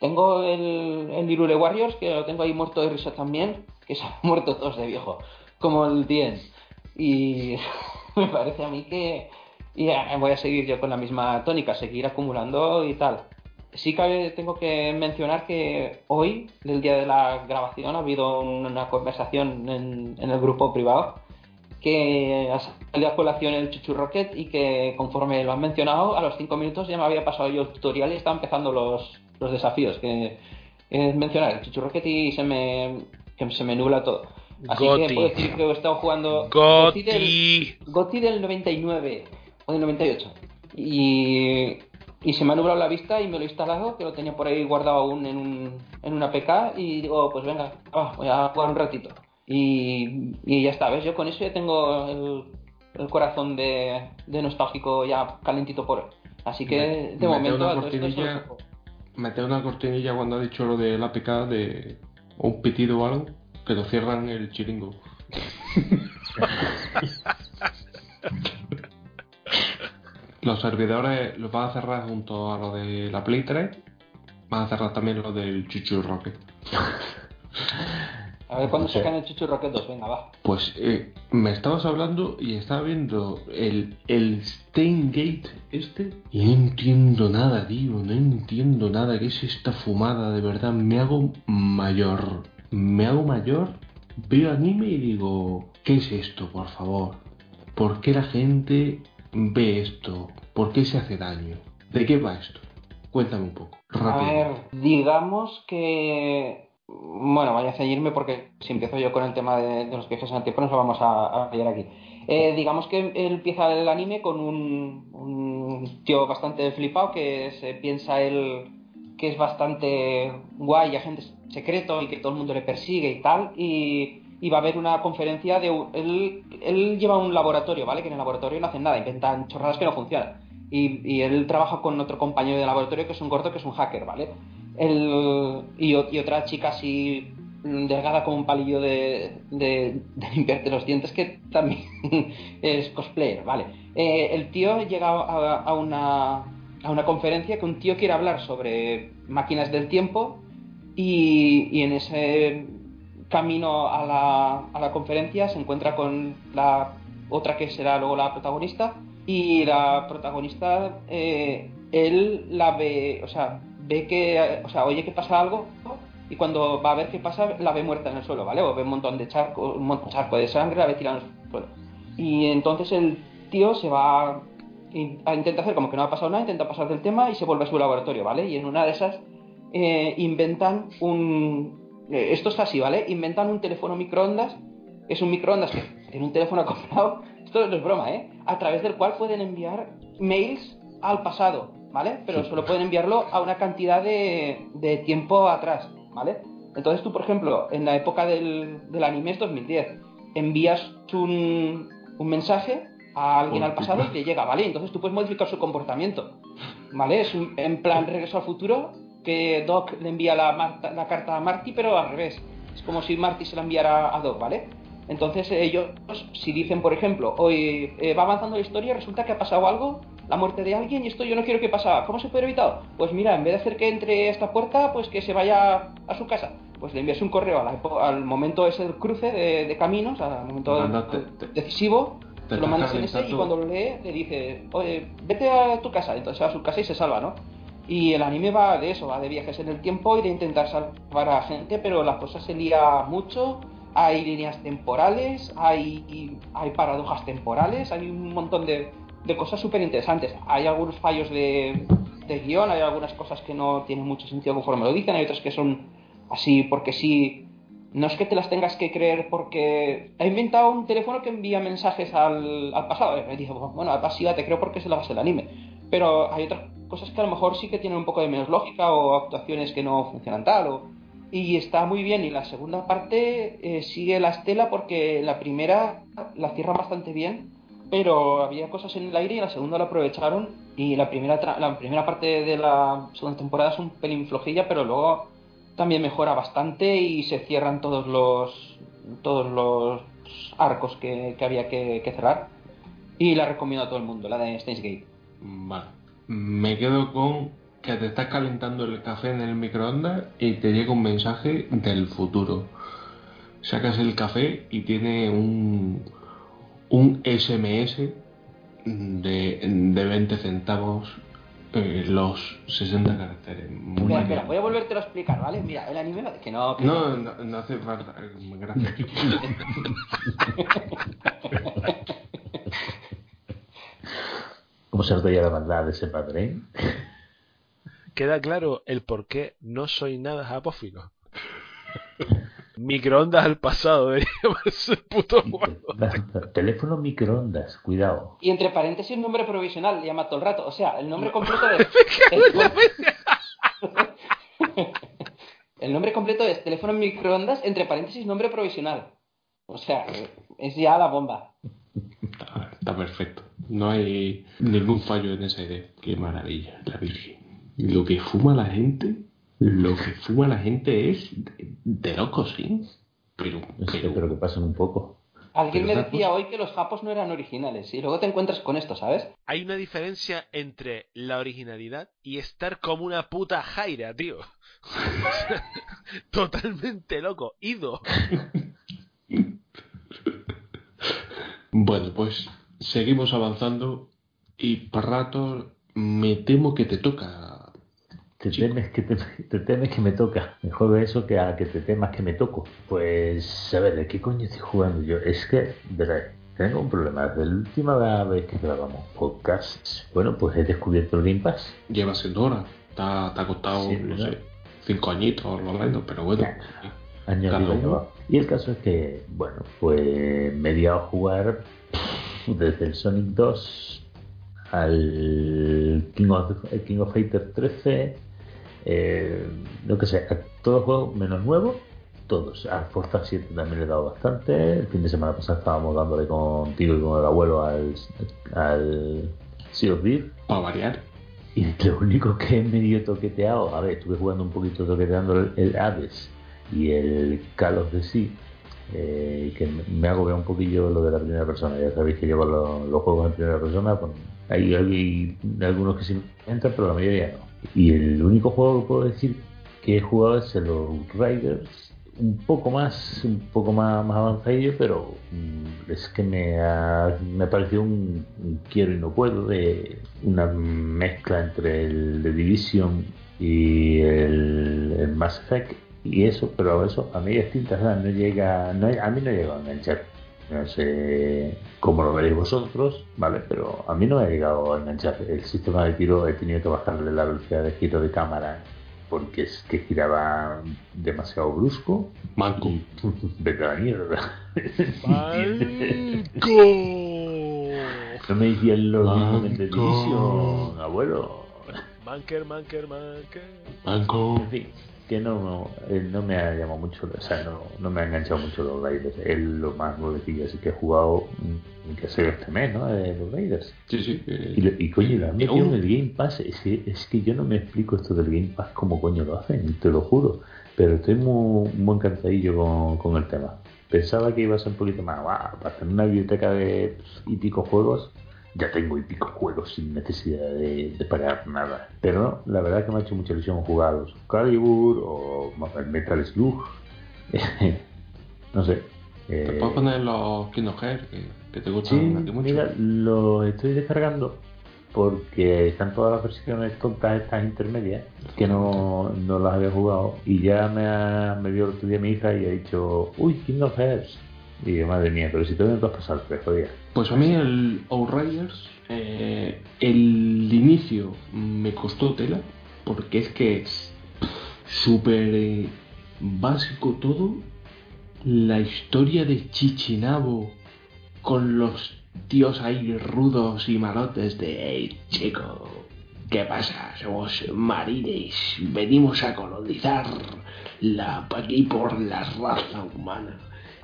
Tengo el, el Hyrule Warriors, que lo tengo ahí muerto de risa también, que se <laughs> han muerto todos de viejo, como el 10. Y <laughs> me parece a mí que ya voy a seguir yo con la misma tónica, seguir acumulando y tal. Sí que tengo que mencionar que hoy, del día de la grabación, ha habido una conversación en, en el grupo privado que ha salido a colación el Chuchu Rocket y que conforme lo han mencionado, a los 5 minutos ya me había pasado yo el tutorial y estaba empezando los, los desafíos que mencionar el y se me, que se me nubla todo. Así que puedo decir que he estado jugando Goti del, Goti. Del 99 o del 98 y, y se me ha nublado la vista y me lo he instalado, que lo tenía por ahí guardado aún en, un, en una PK y digo, pues venga, va, voy a jugar un ratito. Y, y ya está, ¿ves? Yo con eso ya tengo el, el corazón de, de nostálgico ya calentito por hoy. Así que de Mete momento una a todo esto cortinilla. solo juego. Mete una cortinilla cuando ha dicho lo del APK de o un pitido o algo, que lo cierran el chiringo. <laughs> los servidores los van a cerrar junto a lo de la Play 3. Van a cerrar también lo del Chuchu Rocket. <laughs> A ver cuándo sacan el Chuchu Rocket 2, venga, va. Pues eh, me estabas hablando y estaba viendo el, el Steingate este y no entiendo nada, tío, no entiendo nada. ¿Qué es esta fumada? De verdad, me hago mayor. Me hago mayor, veo anime y digo, ¿qué es esto, por favor? ¿Por qué la gente ve esto? ¿Por qué se hace daño? ¿De qué va esto? Cuéntame un poco. A Rápido. ver, digamos que Bueno, voy a ceñirme porque si empiezo yo con el tema de, los viajes en el tiempo nos lo vamos a, a pillar aquí. Eh, digamos que empieza el anime con un, tío bastante flipado que se piensa él que es bastante guay, agente secreto y que todo el mundo le persigue y tal. Y, va a haber una conferencia de... Él, él lleva un laboratorio, ¿vale? Que en el laboratorio no hacen nada, inventan chorradas que no funcionan. Y, y él trabaja con otro compañero de laboratorio que es un gordo que es un hacker, ¿vale? El, y, otra chica así delgada como un palillo de, de, de limpiarte los dientes que también <laughs> es cosplayer, ¿vale? Eh, el tío llega a, a una, a una conferencia que un tío quiere hablar sobre máquinas del tiempo y, y en ese camino a la, a la conferencia se encuentra con la otra que será luego la protagonista y la protagonista eh, él la ve o sea ve que o sea oye que pasa algo y cuando va a ver qué pasa la ve muerta en el suelo vale o ve un montón de charco un montón charco de sangre la ve tirada en el suelo. Y entonces el tío se va a intenta hacer como que no ha pasado nada intenta pasar del tema y se vuelve a su laboratorio vale y en una de esas eh, inventan un eh, esto es así, ¿vale? Inventan un teléfono microondas, es un microondas que tiene un teléfono <laughs> acoplado, esto no es broma, ¿eh? A través del cual pueden enviar mails al pasado, ¿vale? Pero solo pueden enviarlo a una cantidad de, de tiempo atrás, ¿vale? Entonces tú, por ejemplo, en la época del, del anime es 2010, envías un, un mensaje a alguien al pasado y te llega, ¿vale? Entonces tú puedes modificar su comportamiento, ¿vale? Es un- en plan regreso al futuro que Doc le envía la, Marta- la carta a Marty, pero al revés. Es como si Marty se la enviara a Doc, ¿vale? Entonces ellos, si dicen, por ejemplo, hoy eh, va avanzando la historia, resulta que ha pasado algo, la muerte de alguien, y esto yo no quiero que pasara. ¿Cómo se puede evitar? Pues mira, en vez de hacer que entre esta puerta, pues que se vaya a su casa. Pues le envías un correo a la al momento ese cruce de, de caminos, al momento Anda, te- te- decisivo, te lo mandas en ese y cuando lo lee le dice, oye, vete a tu casa. Entonces va a su casa y se salva, ¿no? Y el anime va de eso, va de viajes en el tiempo y de intentar salvar a gente, pero la cosa se lía mucho. Hay líneas temporales, hay, hay paradojas temporales, hay un montón de, de cosas súper interesantes. Hay algunos fallos de, de guion, hay algunas cosas que no tienen mucho sentido conforme lo dicen, hay otras que son así porque sí. No es que te las tengas que creer porque ha inventado un teléfono que envía mensajes al, al pasado. Y dice, bueno, al pasiva te creo porque se la basa el anime. Pero hay otras cosas que a lo mejor sí que tienen un poco de menos lógica o actuaciones que no funcionan tal. Y está muy bien. Y la segunda parte eh, sigue la estela porque la primera la cierra bastante bien. Pero había cosas en el aire y la segunda lo aprovecharon. Y la primera, tra- la primera parte de la segunda temporada es un pelín flojilla, pero luego también mejora bastante y se cierran todos los todos los arcos que, que había que, cerrar. Y la recomiendo a todo el mundo, la de Steins Gate. Vale. Me quedo con que te estás calentando el café en el microondas y te llega un mensaje del futuro. Sacas el café y tiene un, un SMS de, de 20 centavos eh, los 60 caracteres. Muy Espera, espera, bien. voy a volverte a explicar, ¿vale? Mira, el anime, que no... que No, no, no hace falta. eh, Gracias. <laughs> ¿Cómo se os doy a la maldad de ese padre? eh? Queda claro el por qué no soy nada japófilo. <laughs> Microondas al pasado, debería llamarse el puto juego. <laughs> Teléfono microondas, cuidado. Y entre paréntesis, nombre provisional, le llama todo el rato. O sea, el nombre <laughs> completo es... <laughs> el nombre completo es teléfono microondas, entre paréntesis, nombre provisional. O sea, es ya la bomba. Está, está perfecto. No hay ningún fallo en esa idea. Qué maravilla, la Virgen. Lo que fuma la gente, lo que fuma la gente es de, locos, ¿sí? Pero, pero, pero que pasen un poco. Alguien Pero me decía hoy que los japos no eran originales. Y luego te encuentras con esto, ¿sabes? Hay una diferencia entre la originalidad y estar como una puta jaira, tío. <laughs> Totalmente loco. Ido. Bueno, pues seguimos avanzando y para rato me temo que te toca. Te Chico. temes, que te, <laughs> te temes que me toca. Mejor eso que a que te temas que me toco. Pues, a ver, ¿de qué coño estoy jugando yo? Es que, verás, tengo un problema. Desde la última vez que grabamos podcasts, bueno, pues he descubierto el Game Pass. Lleva siendo hora. Te ha, te ha costado, Sí, no sé, cinco añitos lo menos, pero bueno. Añadido uno. abajo. Y el caso es que, bueno, pues me he liado a jugar <laughs> desde el Sonic 2 al King of, King of Fighters 13, eh, lo que sé, a todos los juegos menos nuevos, todos. A Forza 7 también le he dado bastante. El fin de semana pasado estábamos dándole contigo y con el abuelo al, al Sea of Thieves. Para variar. Y lo único que he medio toqueteado, a ver, estuve jugando un poquito toqueteando el, el Hades y el Call of the Sea, eh, que me- agobia un poquillo lo de la primera persona. Ya sabéis que llevo los, los juegos en primera persona, pues, hay, hay algunos que sí entran, pero la mayoría no. Y el único juego que puedo decir que he jugado es el Riders, un poco más, un poco más, más avanzadillo, pero mm, es que me ha, me ha parecido un, quiero y no puedo de una mezcla entre el The Division y el, Mass Effect y eso, pero eso a medias tintas ¿sabes? no llega, no, a mí no llega a enganchar. No sé cómo lo veréis vosotros, ¿vale? Pero a mí no me ha llegado a enganchar. El sistema de tiro he tenido que bajarle la velocidad de giro de cámara porque es que giraba demasiado brusco. Manco. <laughs> Vete a la mierda. ¡Manco! No me decían lo mismo que en The Manco. Division, abuelo. Manker, manker, manker. Manco. En fin, que no, no, eh, no me ha llamado mucho, o sea, no, no me ha enganchado mucho los Raiders. Es lo más nuevecillo así que he jugado, mm, que sido este mes, ¿no? De los Raiders. Sí, sí. eh, Y, lo- y coño, lo han metido en el Game Pass. Es que, es que yo no me explico esto del Game Pass cómo coño lo hacen, te lo juro. Pero estoy muy, muy encantadillo con, con el tema. Pensaba que iba a ser un poquito más, guau, para tener una biblioteca de y pico juegos, ya tengo y pico juegos sin necesidad de, de pagar nada. Pero no, la verdad que me ha hecho mucha ilusión los Calibur o Metal Slug. <laughs> no sé. Te eh, puedo poner los Kingdom Hearts que, que te gustan Sí, mucho. mira, lo estoy descargando porque están todas las versiones tontas estas intermedias que no, no las había jugado y ya me, ha, me vio el otro día mi hija y ha dicho, uy, Kingdom Hearts. Y yo, madre mía, pero si tengo que pasar, pues jodía. Pues a mí el Outriders, eh, el inicio me costó tela, porque es que es súper eh, básico todo. La historia de Chichinabo con los tíos ahí rudos y malotes de hey chico, ¿qué pasa? Somos marines, venimos a colonizar la aquí por la raza humana.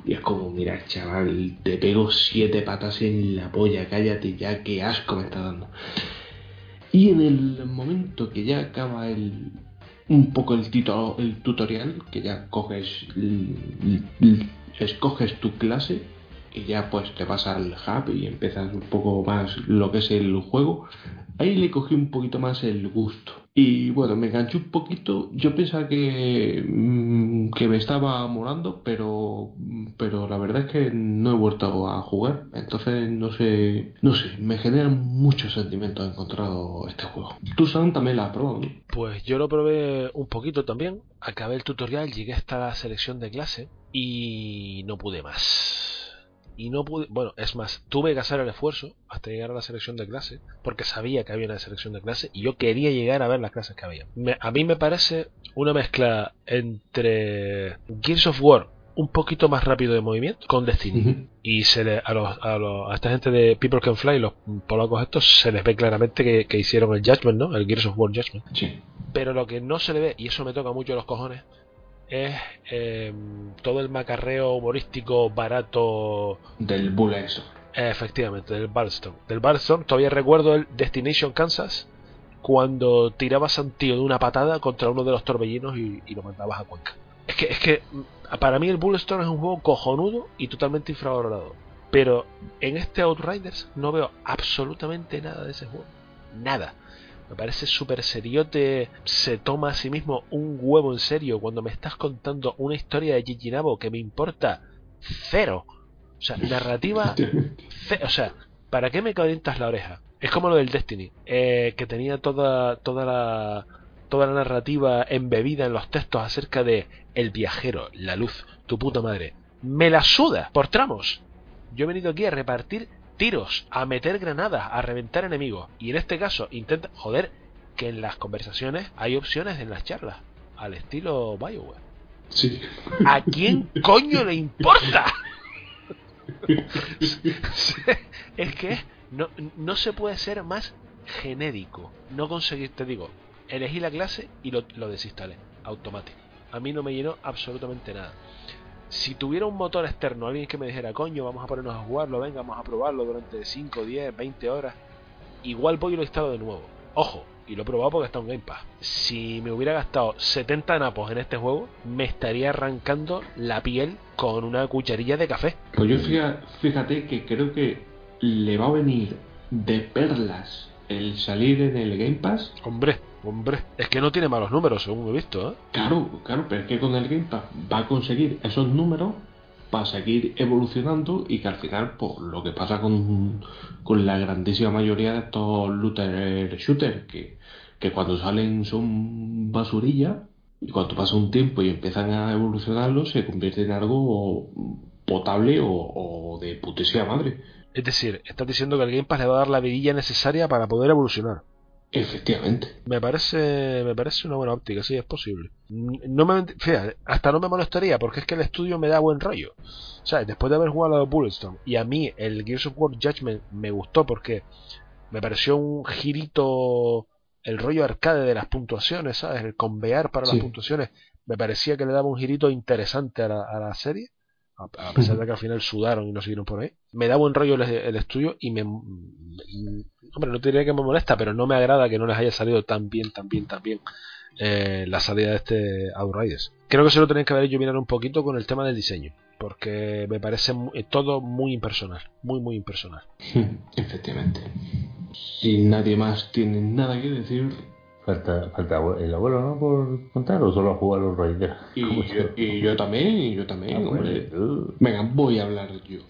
Y es como, mira, chaval, te pego siete patas en la polla, cállate ya, qué asco me está dando. Y en el momento que ya acaba el un poco el, tito- el tutorial, que ya coges, escoges tu clase y ya pues te vas al hub y empiezas un poco más lo que es el juego, ahí le cogí un poquito más el gusto. Y bueno, me enganché un poquito. Yo pensaba que, mm, que me estaba molando, pero, pero la verdad es que no he vuelto a jugar. Entonces, no sé, no sé, me generan muchos sentimientos encontrado este juego. Tú, Sam, también la has probado. Pues yo lo probé un poquito también. Acabé el tutorial, llegué hasta la selección de clase y no pude más. Y no pude, bueno, es más, tuve que hacer el esfuerzo hasta llegar a la selección de clase, porque sabía que había una selección de clase y yo quería llegar a ver las clases que había. Me- a mí me parece una mezcla entre Gears of War, un poquito más rápido de movimiento, con Destiny. Y se le, a, los, a, los- a esta gente de People Can Fly, los polacos estos, se les ve claramente que, que hicieron el Judgment, ¿no? El Gears of War Judgment. Sí. Pero lo que no se le ve, y eso me toca mucho los cojones, es eh, todo el macarreo humorístico barato, Del eh, efectivamente, del Barstone. Del Barstone todavía recuerdo el Destination Kansas, cuando tirabas a un tío de una patada contra uno de los torbellinos y, y lo mandabas a Cuenca. Es que, es que mm, para mí el Bulletstorm es un juego cojonudo y totalmente infravalorado. Pero en este Outriders no veo absolutamente nada de ese juego. Nada. Me parece súper seriote. Se toma a sí mismo un huevo en serio cuando me estás contando una historia de Jijinabo que me importa cero. O sea, narrativa. <laughs> O sea, ¿para qué me calientas la oreja? Es como lo del Destiny, eh, que tenía toda, toda la toda la narrativa embebida en los textos acerca de el viajero, la luz, tu puta madre. Me la suda por tramos. Yo he venido aquí a repartir tiros, a meter granadas, a reventar enemigos. Y en este caso, intenta. Joder, que en las conversaciones hay opciones en las charlas. al estilo Bioware. Sí. ¿A quién coño le importa? <laughs> es que no, no se puede ser más genérico. No conseguir, te digo, elegí la clase y lo, lo desinstalé, automático. A mí no me llenó absolutamente nada. Si tuviera un motor externo, alguien que me dijera, coño, vamos a ponernos a jugarlo, venga, vamos a probarlo durante 5, 10, 20 horas, igual voy y lo instalo de nuevo. Ojo, y lo he probado porque está en Game Pass. Si me hubiera gastado 70 napos en este juego, me estaría arrancando la piel con una cucharilla de café. Pues yo fíjate que creo que le va a venir de perlas el salir en el Game Pass. Hombre, hombre, es que no tiene malos números, según he visto, ¿eh? Claro, claro, pero es que con el Game Pass va a conseguir esos números para seguir evolucionando y que al final, pues lo que pasa con, con la grandísima mayoría de estos looter shooters, que, que cuando salen son basurilla y cuando pasa un tiempo y empiezan a evolucionarlo se convierte en algo potable o, o de putísima madre. Es decir, estás diciendo que el Game Pass le va a dar la vidilla necesaria para poder evolucionar. Efectivamente. Me parece, me parece una buena óptica, sí, es posible. No me, fíjate, hasta no me molestaría porque es que el estudio me da buen rollo. O sea, después de haber jugado a Bulletstorm y a mí el Gears of War Judgment me gustó porque me pareció un girito, el rollo arcade de las puntuaciones, ¿sabes? El convear para Sí. las puntuaciones, me parecía que le daba un girito interesante a la, a la serie. A, pesar de que al final sudaron y no siguieron por ahí. Me da buen rollo el, el estudio y me, hombre, no te diría que me molesta, pero no me agrada que no les haya salido tan bien, tan bien, tan bien eh, la salida de este Outriders. Creo que se lo tenéis que haber hecho mirar un poquito con el tema del diseño, porque me parece eh, todo muy impersonal, muy, muy impersonal. <laughs> Efectivamente. Si nadie más tiene nada que decir, Falta, falta el abuelo, ¿no? Por contar, o solo a jugar los Raiders. y yo, yo. y yo también, y yo también, Ah, hombre. pues, uh, Venga, voy a hablar yo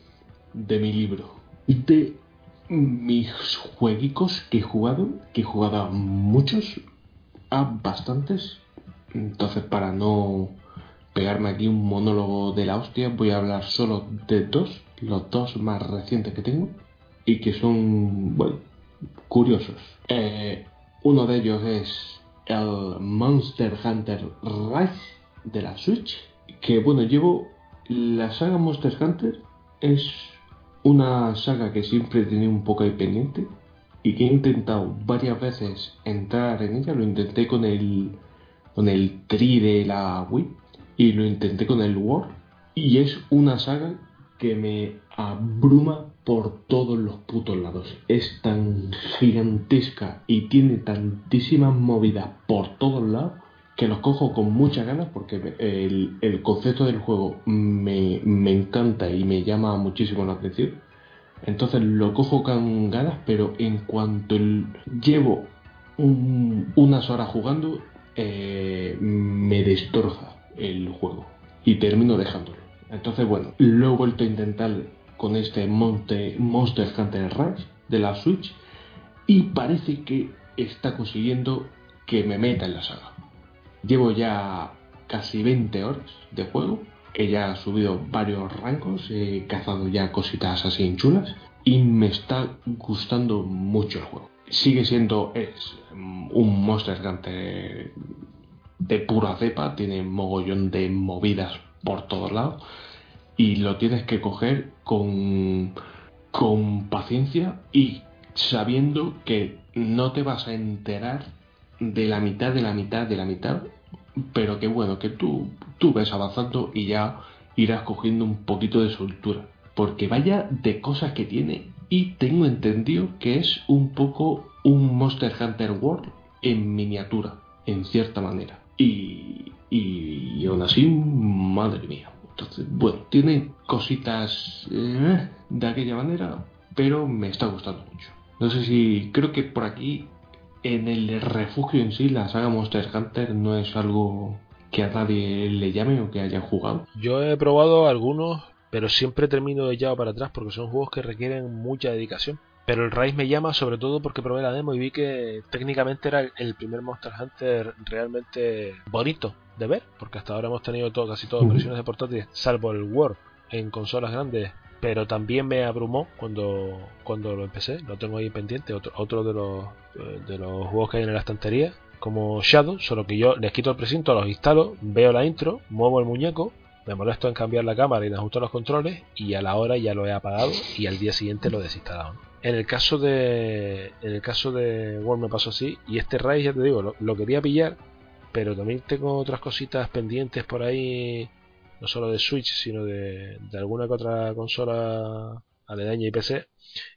de mi libro, de mis jueguicos que he jugado, que he jugado a muchos, a bastantes. Entonces, para no pegarme aquí un monólogo de la hostia, voy a hablar solo de dos, los dos más recientes que tengo, y que son, bueno, curiosos. Eh, uno de ellos es el Monster Hunter Rise de la Switch, que bueno, llevo la saga Monster Hunter es una saga que siempre he tenido un poco de pendiente y que he intentado varias veces entrar en ella. Lo intenté con el con el Tri de la Wii y lo intenté con el War y es una saga que me abruma por todos los putos lados. Es tan gigantesca y tiene tantísimas movidas por todos lados que los cojo con muchas ganas porque el, concepto del juego me, me encanta y me llama muchísimo la atención. Entonces lo cojo con ganas, pero en cuanto el- llevo un- unas horas jugando, eh, me destroza el juego y termino dejándolo. Entonces, bueno, lo he vuelto a intentar con este Monte, Monster Hunter Rise de la Switch y parece que está consiguiendo que me meta en la saga. Llevo ya casi 20 horas de juego. He ya subido varios rangos, he cazado ya cositas así chulas y me está gustando mucho el juego. Sigue siendo es mm, un Monster Hunter de pura cepa, tiene mogollón de movidas por todos lados y lo tienes que coger con, con paciencia y sabiendo que no te vas a enterar de la mitad de la mitad de la mitad, pero que bueno, que tú, tú ves avanzando y ya irás cogiendo un poquito de soltura. Porque vaya de cosas que tiene y tengo entendido que es un poco un Monster Hunter World en miniatura, en cierta manera. Y, y, aún así, madre mía. Entonces, bueno, tiene cositas eh, de aquella manera, pero me está gustando mucho. No sé si creo que por aquí en el refugio en sí, la saga Monster Hunter no es algo que a nadie le llame o que haya jugado. Yo he probado algunos, pero siempre termino echado para atrás porque son juegos que requieren mucha dedicación. Pero el Rise me llama sobre todo porque probé la demo y vi que técnicamente era el primer Monster Hunter realmente bonito de ver, porque hasta ahora hemos tenido todo, casi todas versiones de portátiles, salvo el War en consolas grandes, pero también me abrumó cuando, cuando lo empecé, lo tengo ahí pendiente, otro, otro de los eh, de los juegos que hay en la estantería, como Shadow, solo que yo les quito el precinto, los instalo, veo la intro, muevo el muñeco, me molesto en cambiar la cámara y en ajustar los controles y a la hora ya lo he apagado y al día siguiente lo he desinstalado. En el caso de en el caso de World me pasó así y este Rise ya te digo, lo, lo quería pillar, pero también tengo otras cositas pendientes por ahí, no solo de Switch, sino de, de alguna que otra consola aledaña y PC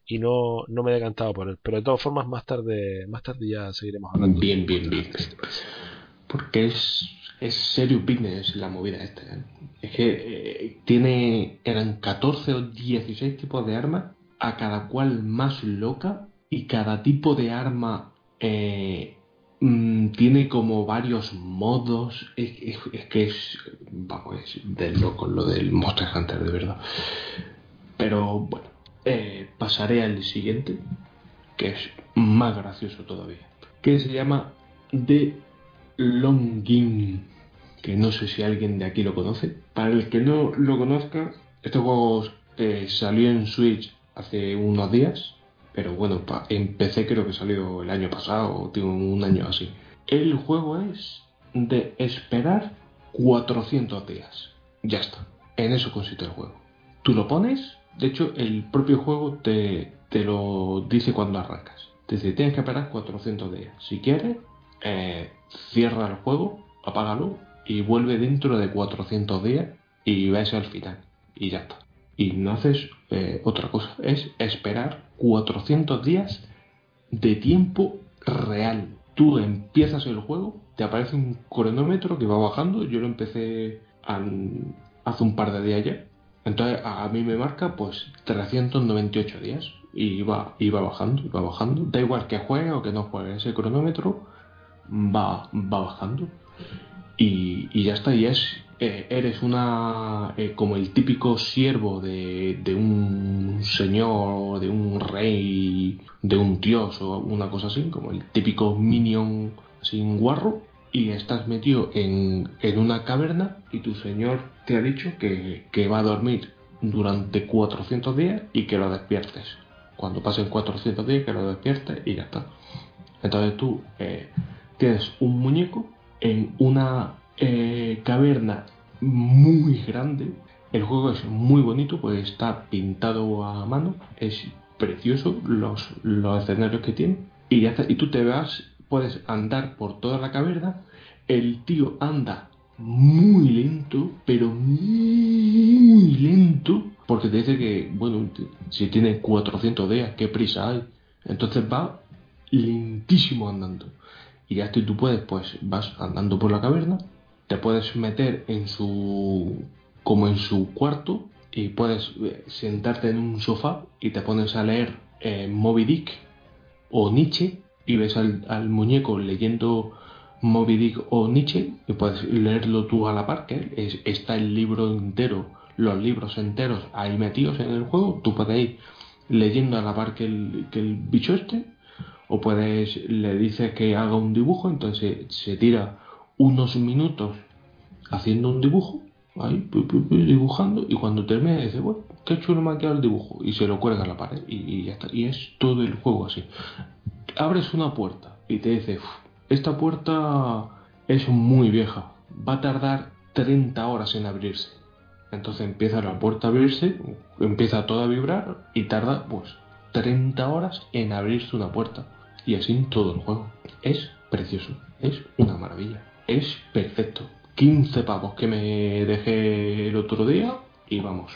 y no, no me he decantado por él. Pero de todas formas más tarde más tarde ya seguiremos hablando. Bien, bien, bien. Porque es, es serio business la movida esta. ¿eh? Es que eh, tiene, eran 14 o 16 tipos de armas, a cada cual más loca, y cada tipo de arma eh, mm, tiene como varios modos. Es, es- que es, vamos, es de loco lo del Monster Hunter, de verdad. Pero bueno, eh, pasaré al siguiente, que es más gracioso todavía, que se llama The Longing, que no sé si alguien de aquí lo conoce. Para el que no lo conozca, este juego eh, salió en Switch hace unos días, pero bueno, PC creo que salió el año pasado, o tiene un año así. El juego es de esperar 400 días. Ya está, en eso consiste el juego. Tú lo pones, de hecho el propio juego te, te lo dice cuando arrancas. Te dice, tienes que esperar 400 días. Si quieres, eh, cierra el juego, apágalo y vuelve dentro de 400 días y ves al final. Y ya está. Y no haces eh, otra cosa. Es esperar 400 días de tiempo real. Tú empiezas el juego, te aparece un cronómetro que va bajando. Yo lo empecé hace un par de días ya. Entonces a mí me marca pues 398 días y va, y bajando, y va bajando. Da igual que juegue o que no juegue, ese cronómetro va, va bajando. Y, ya está, y es, eh, eres una, eh, como el típico siervo de, de un señor, de un rey, de un dios o una cosa así, como el típico minion sin guarro, y estás metido en, en una caverna y tu señor te ha dicho que, que va a dormir durante 400 días y que lo despiertes. Cuando pasen 400 días que lo despiertes y ya está. Entonces tú eh, tienes un muñeco en una eh, caverna muy grande. El juego es muy bonito, pues está pintado a mano, es precioso los, los escenarios que tiene. Y, ya y tú te vas, puedes andar por toda la caverna. El tío anda muy lento, pero muy lento, porque te dice que, bueno, si tiene 400 días, qué prisa hay. Entonces va lentísimo andando. Y ya está, y tú puedes, pues vas andando por la caverna, te puedes meter en su. como en su cuarto, y puedes eh, sentarte en un sofá y te pones a leer eh, Moby Dick o Nietzsche, y ves al, al muñeco leyendo Moby Dick o Nietzsche, y puedes leerlo tú a la par, que es- está el libro entero, los libros enteros ahí metidos en el juego, tú puedes ir leyendo a la par que el, que el bicho este, o puedes, le dices que haga un dibujo, entonces se tira unos minutos haciendo un dibujo, ahí, dibujando, y cuando termina dice, bueno, qué chulo me ha quedado el dibujo, y se lo cuelga a la pared, y, ya está, y es todo el juego así. Abres una puerta y te dice, "Uf, esta puerta es muy vieja, va a tardar 30 horas en abrirse. Entonces empieza la puerta a abrirse, empieza todo a vibrar y tarda pues 30 horas en abrirse una puerta. Y así en todo el juego. Es precioso, es una maravilla, es perfecto. 15 pavos que me dejé el otro día y vamos,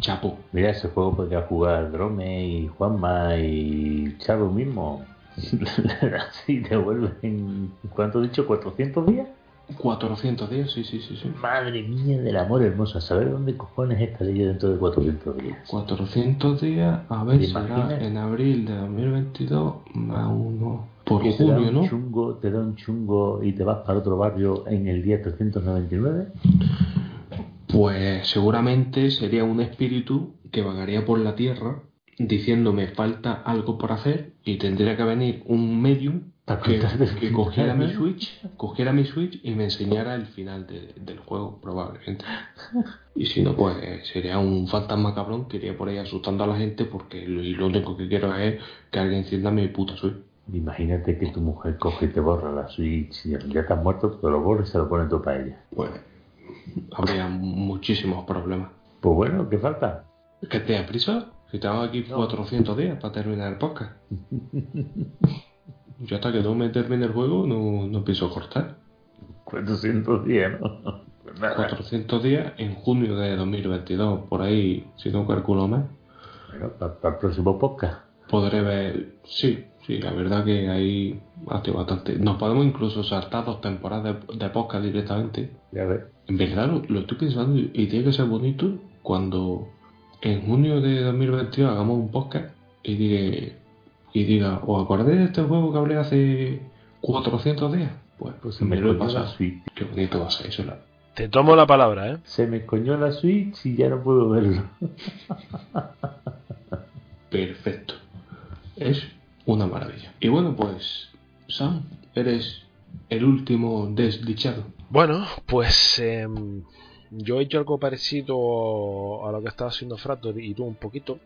chapo. Mira, ese juego podría jugar Drome y Juanma y Chavo mismo. <laughs> Así te vuelven, ¿cuánto he dicho? ¿400 días? 400 días, sí, sí, sí, sí. Madre mía del amor hermoso, a saber dónde cojones estaría yo dentro de 400 días. 400 días, a ver, ¿Te será en abril de 2022 más uno por Que te da junio, un ¿no? chungo, te da un chungo y te vas para otro barrio en el día 399. Pues seguramente sería un espíritu que vagaría por la tierra diciéndome falta algo por hacer y tendría que venir un medium que, cogiera mi. Switch, cogiera mi Switch y me enseñara el final de- del juego, probablemente. Y si no, pues eh, sería un fantasma cabrón que iría por ahí asustando a la gente porque lo, único que quiero es que alguien encienda mi puta Switch. Imagínate que tu mujer coge y te borra la Switch y ya estás muerto, te lo borra y se lo pone todo para ella. Pues habría muchísimos problemas. Pues bueno, ¿qué falta? ¿Que te da prisa? Si tengo aquí 400 días para terminar el podcast. Yo hasta que no me termine el juego no, no pienso cortar. 400 días, ¿no? Pues nada. 400 días en junio de 2022, por ahí, si no calculo más, Bueno, para, el próximo podcast. podré ver. Sí, sí, la verdad que ahí hace bastante. Nos podemos incluso saltar dos temporadas de, de podcast directamente. Ya ves. En verdad lo, lo estoy pensando y tiene que ser bonito cuando en junio de 2022 hagamos un podcast y diga, y diga ¿os acordáis de este juego que hablé hace 400 días? Pues, Pues se me lo he coñó la pasado. Switch. Qué bonito va a ser eso. la- Te tomo la palabra, ¿eh? Se me coñó la Switch y ya no puedo verlo. Perfecto. Es una maravilla. Y bueno, pues, Sam, eres el último desdichado. Bueno, pues em, yo he hecho algo parecido a lo que estaba haciendo Fractor y tú un poquito,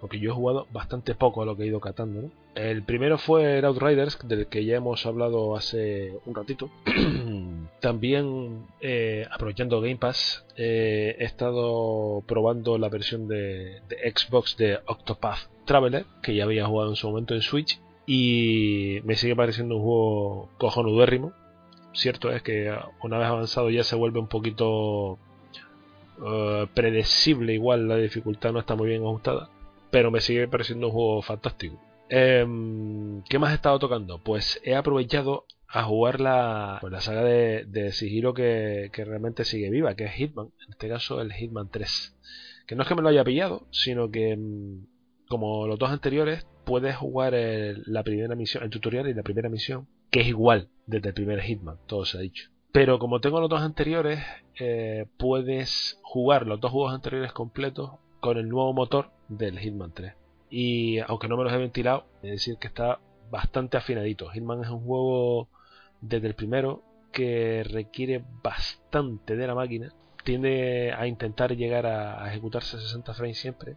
porque yo he jugado bastante poco a lo que he ido catando. El primero fue el Outriders, del que ya hemos hablado hace un ratito. <clears throat> También, eh, aprovechando Game Pass, eh, he estado probando la versión de, de Xbox de Octopath Traveler, que ya había jugado en su momento en Switch, y me sigue pareciendo un juego cojonudérrimo cierto es que una vez avanzado ya se vuelve un poquito eh, predecible igual la dificultad no está muy bien ajustada pero me sigue pareciendo un juego fantástico. Em, ¿qué más he estado tocando? pues he aprovechado a jugar la, pues, la saga de, de que, que realmente sigue viva que es Hitman en este caso el Hitman 3 que no es que me lo haya pillado sino que mm, como los dos anteriores puedes jugar la primera misión el tutorial y la primera misión que es igual desde el primer Hitman, todo se ha dicho. Pero como tengo los dos anteriores, eh, puedes jugar los dos juegos anteriores completos con el nuevo motor del Hitman 3. Y aunque no me los he ventilado, de decir que está bastante afinadito. Hitman es un juego desde el primero que requiere bastante de la máquina. Tiende a intentar llegar a, ejecutarse a 60 frames siempre.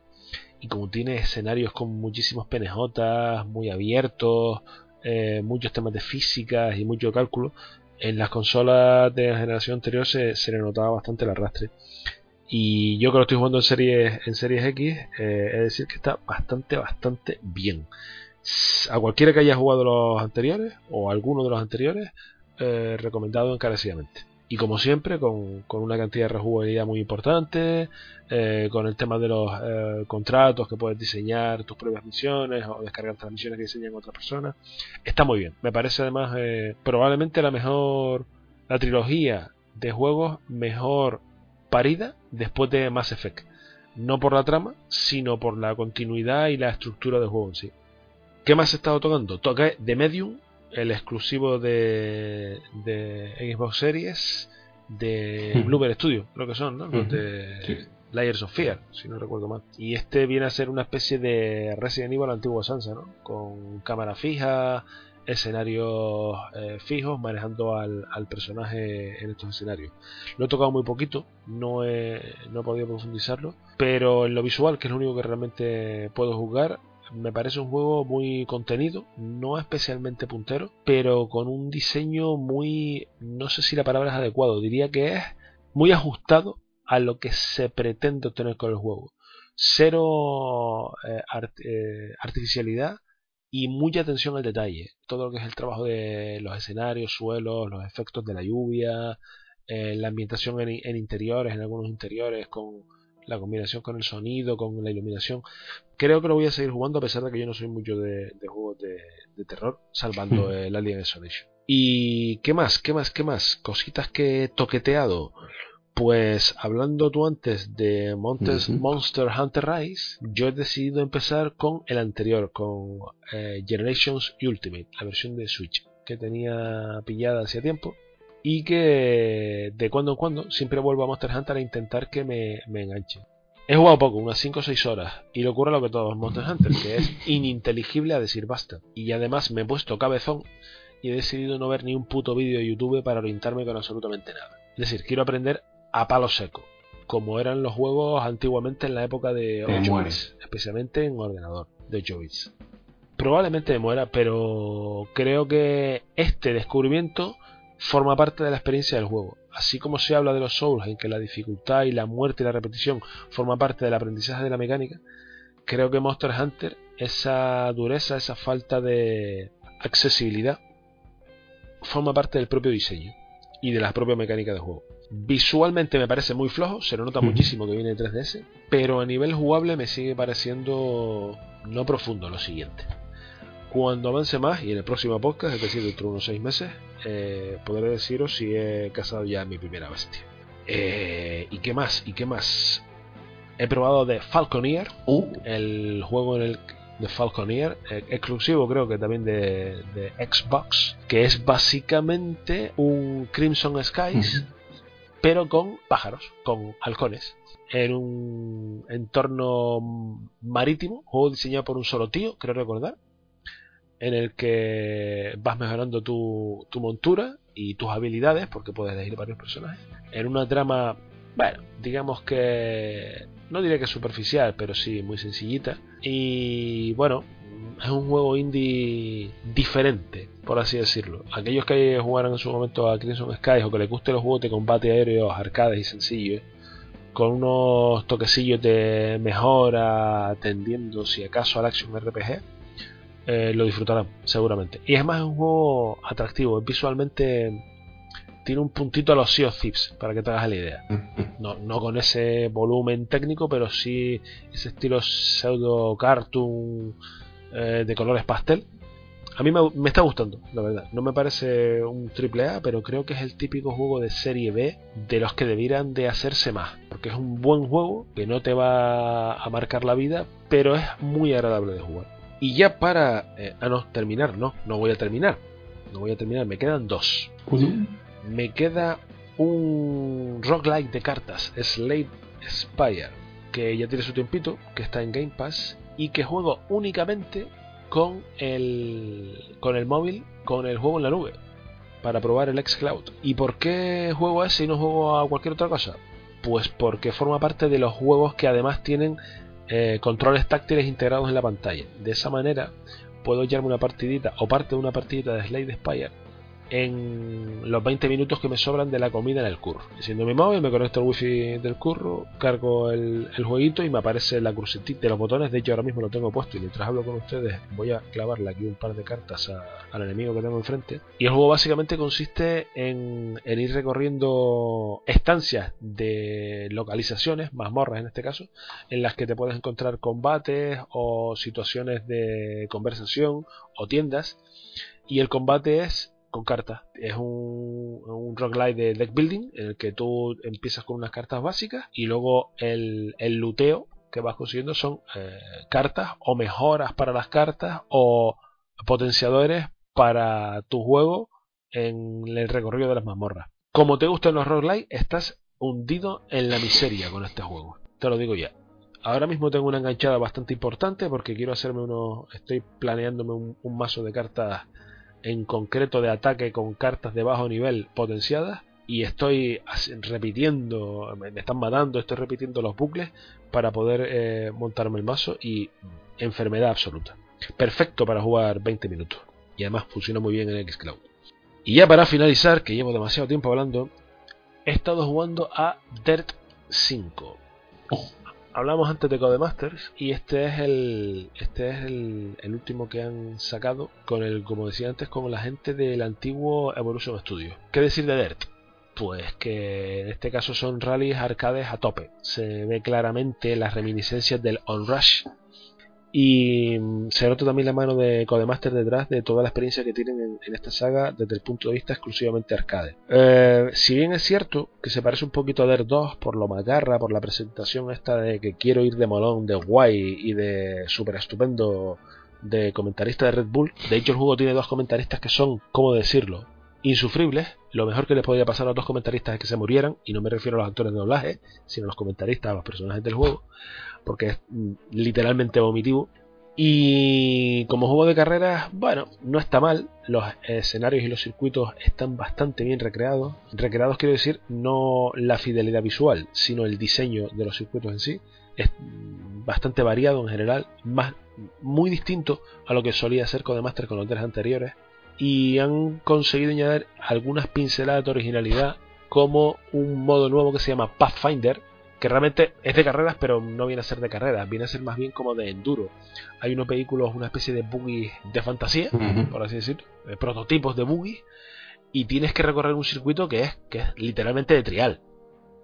Y como tiene escenarios con muchísimos PNJ, muy abiertos, eh, muchos temas de física y mucho cálculo, en las consolas de la generación anterior se, se le notaba bastante el arrastre. Y yo que lo estoy jugando en series, en series X, eh, es decir que está bastante, bastante bien. A cualquiera que haya jugado los anteriores, o alguno de los anteriores, eh, recomendado encarecidamente. Y como siempre, con, con una cantidad de rejugabilidad muy importante, eh, con el tema de los eh, contratos que puedes diseñar tus propias misiones o descargar las misiones que diseñan otras personas. Está muy bien. Me parece además eh, probablemente la mejor, la trilogía de juegos mejor parida después de Mass Effect. No por la trama, sino por la continuidad y la estructura del juego en sí. ¿Qué más he estado tocando? Toqué The Medium, el exclusivo de, de Xbox Series de Ujú. Bloober Studio, lo que son, ¿no? Los de Sí. Layers of Fear, si no recuerdo mal. Y este viene a ser una especie de Resident Evil antiguo Sansa, ¿no? Con cámara fija, escenarios eh, fijos, manejando al, al personaje en estos escenarios. Lo he tocado muy poquito, no he, no he podido profundizarlo, pero en lo visual, que es lo único que realmente puedo jugar, me parece un juego muy contenido, no especialmente puntero, pero con un diseño muy, no sé si la palabra es adecuado, diría que es muy ajustado a lo que se pretende obtener con el juego. Cero eh, eh, artificialidad y mucha atención al detalle. Todo lo que es el trabajo de los escenarios, suelos, los efectos de la lluvia, eh, la ambientación en, en interiores, en algunos interiores, con la combinación con el sonido, con la iluminación. Creo que lo voy a seguir jugando a pesar de que yo no soy mucho de, de juegos de, de terror, salvando el Alien Isolation. ¿Y qué más? ¿Qué más? ¿Qué más? Cositas que he toqueteado. Pues hablando tú antes de Montes-. Monster Hunter Rise, yo he decidido empezar con el anterior, con eh, Generations Ultimate, la versión de Switch, que tenía pillada hacía tiempo y que de cuando en cuando siempre vuelvo a Monster Hunter a intentar que me, me enganche. He jugado poco, unas 5 o 6 horas, y le ocurre lo que todos los Monster Hunter, que es ininteligible a decir basta. Y además me he puesto cabezón y he decidido no ver ni un puto vídeo de YouTube para orientarme con absolutamente nada. Es decir, quiero aprender a palo seco, como eran los juegos antiguamente en la época de Te 8 mueres. bits, especialmente en ordenador de 8 bits. probablemente me muera, pero creo que este descubrimiento forma parte de la experiencia del juego. Así como se habla de los Souls, en que la dificultad y la muerte y la repetición forma parte del aprendizaje de la mecánica, creo que Monster Hunter, esa dureza, esa falta de accesibilidad, forma parte del propio diseño y de las propias mecánicas de juego. Visualmente me parece muy flojo, se lo nota muchísimo que viene de 3DS, pero a nivel jugable me sigue pareciendo no profundo lo siguiente. Cuando avance más y en el próximo podcast, es decir, dentro de unos 6 meses, eh, podré deciros si he cazado ya mi primera bestia. Eh, ¿Y qué más? ¿Y qué más? He probado de Falconeer, Uh, el juego en el de Falconeer, eh, exclusivo creo que también de, de Xbox, que es básicamente un Crimson Skies, pero con pájaros, con halcones, en un entorno marítimo, juego diseñado por un solo tío, creo recordar, en el que vas mejorando tu, tu montura y tus habilidades, porque puedes elegir varios personajes, en una trama, bueno, digamos que no diré que superficial, pero sí muy sencillita. Y bueno, es un juego indie diferente, por así decirlo. Aquellos que jugaran en su momento a Crimson Skies o que les guste los juegos de combate aéreo, arcades y sencillos, con unos toquecillos de mejora, tendiendo si acaso al action RPG, eh, lo disfrutarán seguramente. Y es más, es un juego atractivo, visualmente tiene un puntito a los Sea of Thieves, para que te hagas la idea. <laughs> No, no con ese volumen técnico, pero sí ese estilo pseudo cartoon eh, de colores pastel. A mí me, me está gustando, la verdad. No me parece un triple A, pero creo que es el típico juego de serie B de los que debieran de hacerse más. Porque es un buen juego que no te va a marcar la vida, pero es muy agradable de jugar. Y ya para... eh, ah, no, terminar, no, no voy a terminar. No voy a terminar, me quedan dos me queda un roguelike de cartas, Slave Spire, que ya tiene su tiempito, que está en Game Pass y que juego únicamente con el con el móvil, con el juego en la nube para probar el xCloud. ¿Y por qué juego ese y no juego a cualquier otra cosa? Pues porque forma parte de los juegos que además tienen eh, controles táctiles integrados en la pantalla. De esa manera puedo echarme una partidita o parte de una partidita de Slade Spire en los 20 minutos que me sobran de la comida en el curro. Siendo mi móvil, me conecto al wifi del curro, cargo el, jueguito y me aparece la crucetita de los botones. De hecho, ahora mismo lo tengo puesto y mientras hablo con ustedes voy a clavarle aquí un par de cartas al enemigo que tengo enfrente. Y el juego básicamente consiste en, en ir recorriendo estancias de localizaciones, mazmorras en este caso, en las que te puedes encontrar combates o situaciones de conversación o tiendas. Y el combate es con cartas. Es un, un roguelike de deck building en el que tú empiezas con unas cartas básicas y luego el, luteo que vas consiguiendo son eh, cartas o mejoras para las cartas o potenciadores para tu juego en el recorrido de las mazmorras. Como te gustan los roguelike, estás hundido en la miseria con este juego. Te lo digo ya. Ahora mismo tengo una enganchada bastante importante porque quiero hacerme unos. Estoy planeándome un mazo de cartas en concreto de ataque con cartas de bajo nivel potenciadas y estoy repitiendo, me me están matando, estoy repitiendo los bucles para poder eh, montarme el mazo y enfermedad absoluta. Perfecto para jugar 20 minutos y además funciona muy bien en Xcloud. Y ya para finalizar, que llevo demasiado tiempo hablando, he estado jugando a Dirt 5. Hablamos antes de Codemasters y este es el este es el, último que han sacado con el como decía antes con la gente del antiguo Evolution Studio. ¿Qué decir de Dirt? Pues que en este caso son rallies arcades a tope. Se ve claramente las reminiscencias del Onrush y mm, se nota también la mano de Codemaster detrás de toda la experiencia que tienen en, esta saga desde el punto de vista exclusivamente arcade. Eh, si bien es cierto que se parece un poquito a Dirt 2 por lo macarra, por la presentación esta de que quiero ir de molón, de guay y de súper estupendo de comentarista de Red Bull. De hecho el juego tiene dos comentaristas que son, ¿cómo decirlo? Insufribles. Lo mejor que les podría pasar a los dos comentaristas es que se murieran, y no me refiero a los actores de doblaje, sino a los comentaristas, a los personajes del juego porque es mm, literalmente vomitivo. Y como juego de carreras, bueno, no está mal. Los escenarios y los circuitos están bastante bien recreados. Recreados quiero decir no la fidelidad visual, sino el diseño de los circuitos en sí. es bastante variado en general, más muy distinto a lo que solía ser Codemaster con los tres anteriores y han conseguido añadir algunas pinceladas de originalidad como un modo nuevo que se llama Pathfinder que realmente es de carreras pero no viene a ser de carreras viene a ser más bien como de enduro hay unos vehículos una especie de buggy de fantasía por así decirlo prototipos de buggy y tienes que recorrer un circuito que es que es literalmente de trial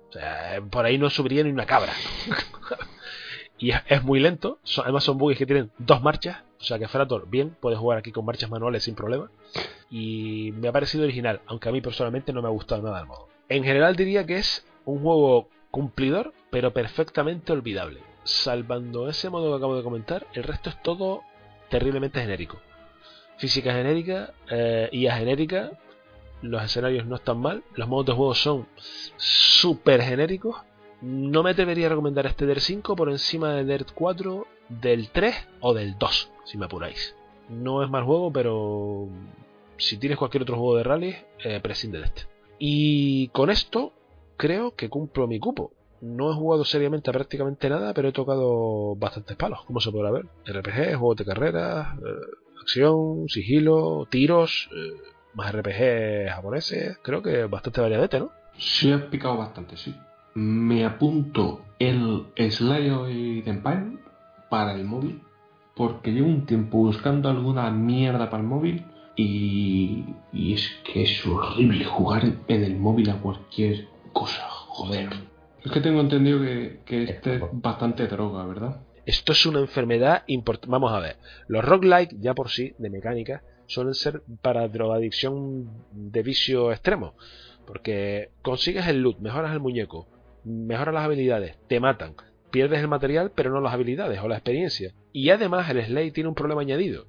o sea por ahí no subiría ni una cabra <laughs> y es, es muy lento. Son- además son buggies que tienen dos marchas. O sea que Frator, bien, puedes jugar aquí con marchas manuales sin problema. Y me ha parecido original, aunque a mí personalmente no me ha gustado nada el modo. En general diría que es un juego cumplidor, pero perfectamente olvidable. Salvando ese modo que acabo de comentar, el resto es todo terriblemente genérico. Física genérica, eh, IA genérica, los escenarios no están mal, los modos de juego son súper genéricos. No me atrevería a recomendar este DER 5 por encima del DER 4, del 3 o del 2, si me apuráis. No es mal juego, pero si tienes cualquier otro juego de rally, eh, prescinde de este. Y con esto creo que cumplo mi cupo. No he jugado seriamente a prácticamente nada, pero he tocado bastantes palos, como se podrá ver. RPG, juegos de carreras, eh, acción, sigilo, tiros, eh, más RPG japoneses. Creo que bastante variadete, ¿no? Sí, has picado bastante, sí. Me apunto el Slay de Empire para el móvil, porque llevo un tiempo buscando alguna mierda para el móvil y, y es que es horrible jugar en el móvil a cualquier cosa, joder. Es que tengo entendido que, que este es bastante droga, ¿verdad? Esto es una enfermedad importante. Vamos a ver. Los roguelike, ya por sí, de mecánica, suelen ser para drogadicción de vicio extremo. Porque consigues el loot, mejoras el muñeco, mejoras las habilidades, te matan, pierdes el material, pero no las habilidades o la experiencia. Y además el Slay tiene un problema añadido.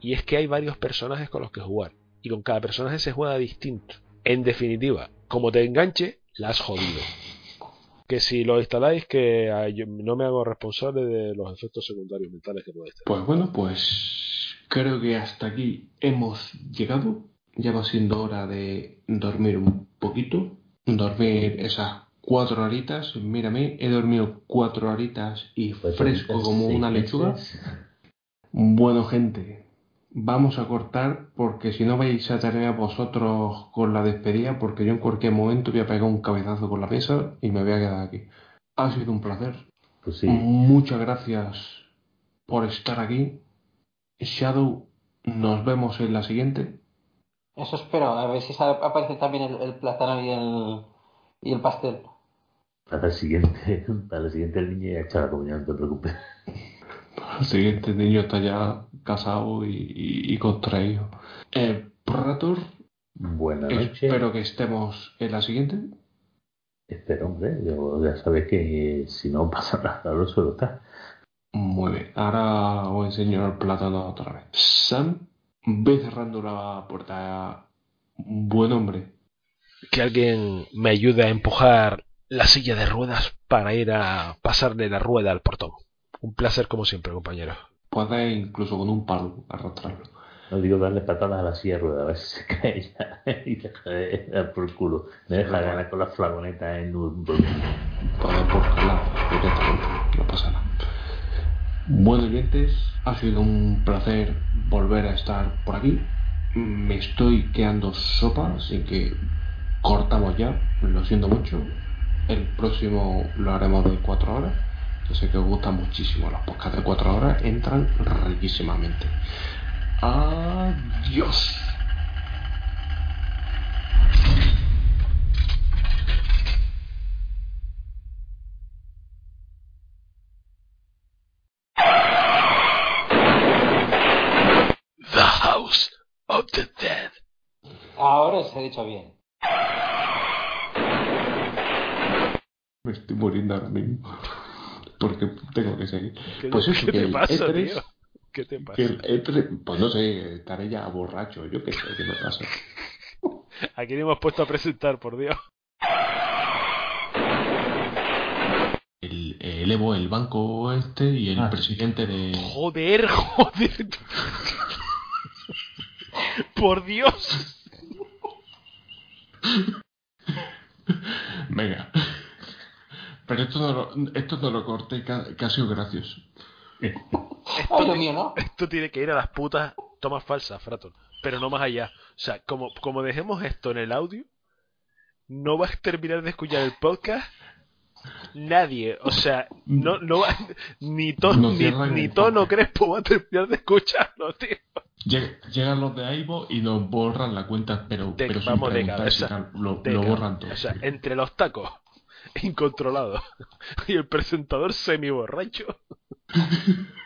Y es que hay varios personajes con los que jugar. Y con cada personaje se juega distinto. En definitiva, como te enganche, la has jodido. Que si lo instaláis, que no me hago responsable de los efectos secundarios mentales que podéis tener. Pues bueno, pues creo que hasta aquí hemos llegado. Ya va siendo hora de dormir un poquito. Dormir esas cuatro horitas. Mírame, he dormido cuatro horitas y fresco como una lechuga. Bueno, gente, vamos a cortar porque si no vais a tener vosotros con la despedida, porque yo en cualquier momento voy a pegar un cabezazo con la mesa y me voy a quedar aquí. Ha sido un placer. Pues sí, Muchas gracias por estar aquí. Shadow, nos vemos en la siguiente. Eso espero, a ver si aparece también el, el plátano y el, y el pastel. para el siguiente, <laughs> para el siguiente el niño ya ha hecho la comunión, no te preocupes. El siguiente niño está ya casado y, y- y contraído. Eh, Prator, Buenas noches. espero que estemos en la siguiente. Espero, hombre, yo ya sabes que si no <laughs> pasa nada, lo suelo estar. Muy bien, ahora os enseño el plátano otra vez. Sam, ve cerrando la puerta. Buen hombre. Que alguien me ayude a empujar la silla de ruedas para ir a pasarle la rueda al portón. Un placer como siempre, compañero. Puedes incluso con un palo arrastrarlo. No digo darle patadas a la silla de ruedas, a ver si se cae ya <laughs> y deja de dar por culo. Me deja ganar con las flagonetas en un... Puedes por no pasa nada. Bueno, oyentes, ha sido un placer volver a estar por aquí. Me estoy quedando sopa, así que cortamos ya. Lo siento mucho. El próximo lo haremos de 4 horas. Sé que os gustan muchísimo los podcasts de 4 horas, entran riquísimamente. Adiós. The House of the Dead. Ahora os he dicho bien. Me estoy muriendo ahora mismo. Porque tengo que seguir. ¿Qué, Pues eso, ¿qué que te pasa, E3 tío? ¿Qué te pasa? Que el E3, pues no sé, estaré ya borracho, yo qué sé qué me pasa. <laughs> Aquí le hemos puesto a presentar, por Dios. El, el Evo, el banco este y el Ah. presidente de... Joder, <laughs> joder. por Dios. Venga. Pero esto no lo, esto no lo corté, que, ha sido gracioso. Ay, Dios mío, ¿no? Esto tiene que ir a las putas tomas falsas, Fraton. Pero no más allá. O sea, como, como dejemos esto en el audio, no vas a terminar de escuchar el podcast nadie. O sea, no, no va, ni, to, No ni, ni Tono. Crespo va a terminar de escucharlo, tío. Lleg- Llegan los de Aibo y nos borran la cuenta, pero, De- pero sin vamos de cabeza. lo, De lo ca- borran todo. O sea, entre los tacos incontrolados <laughs> y el presentador semi borracho, <laughs>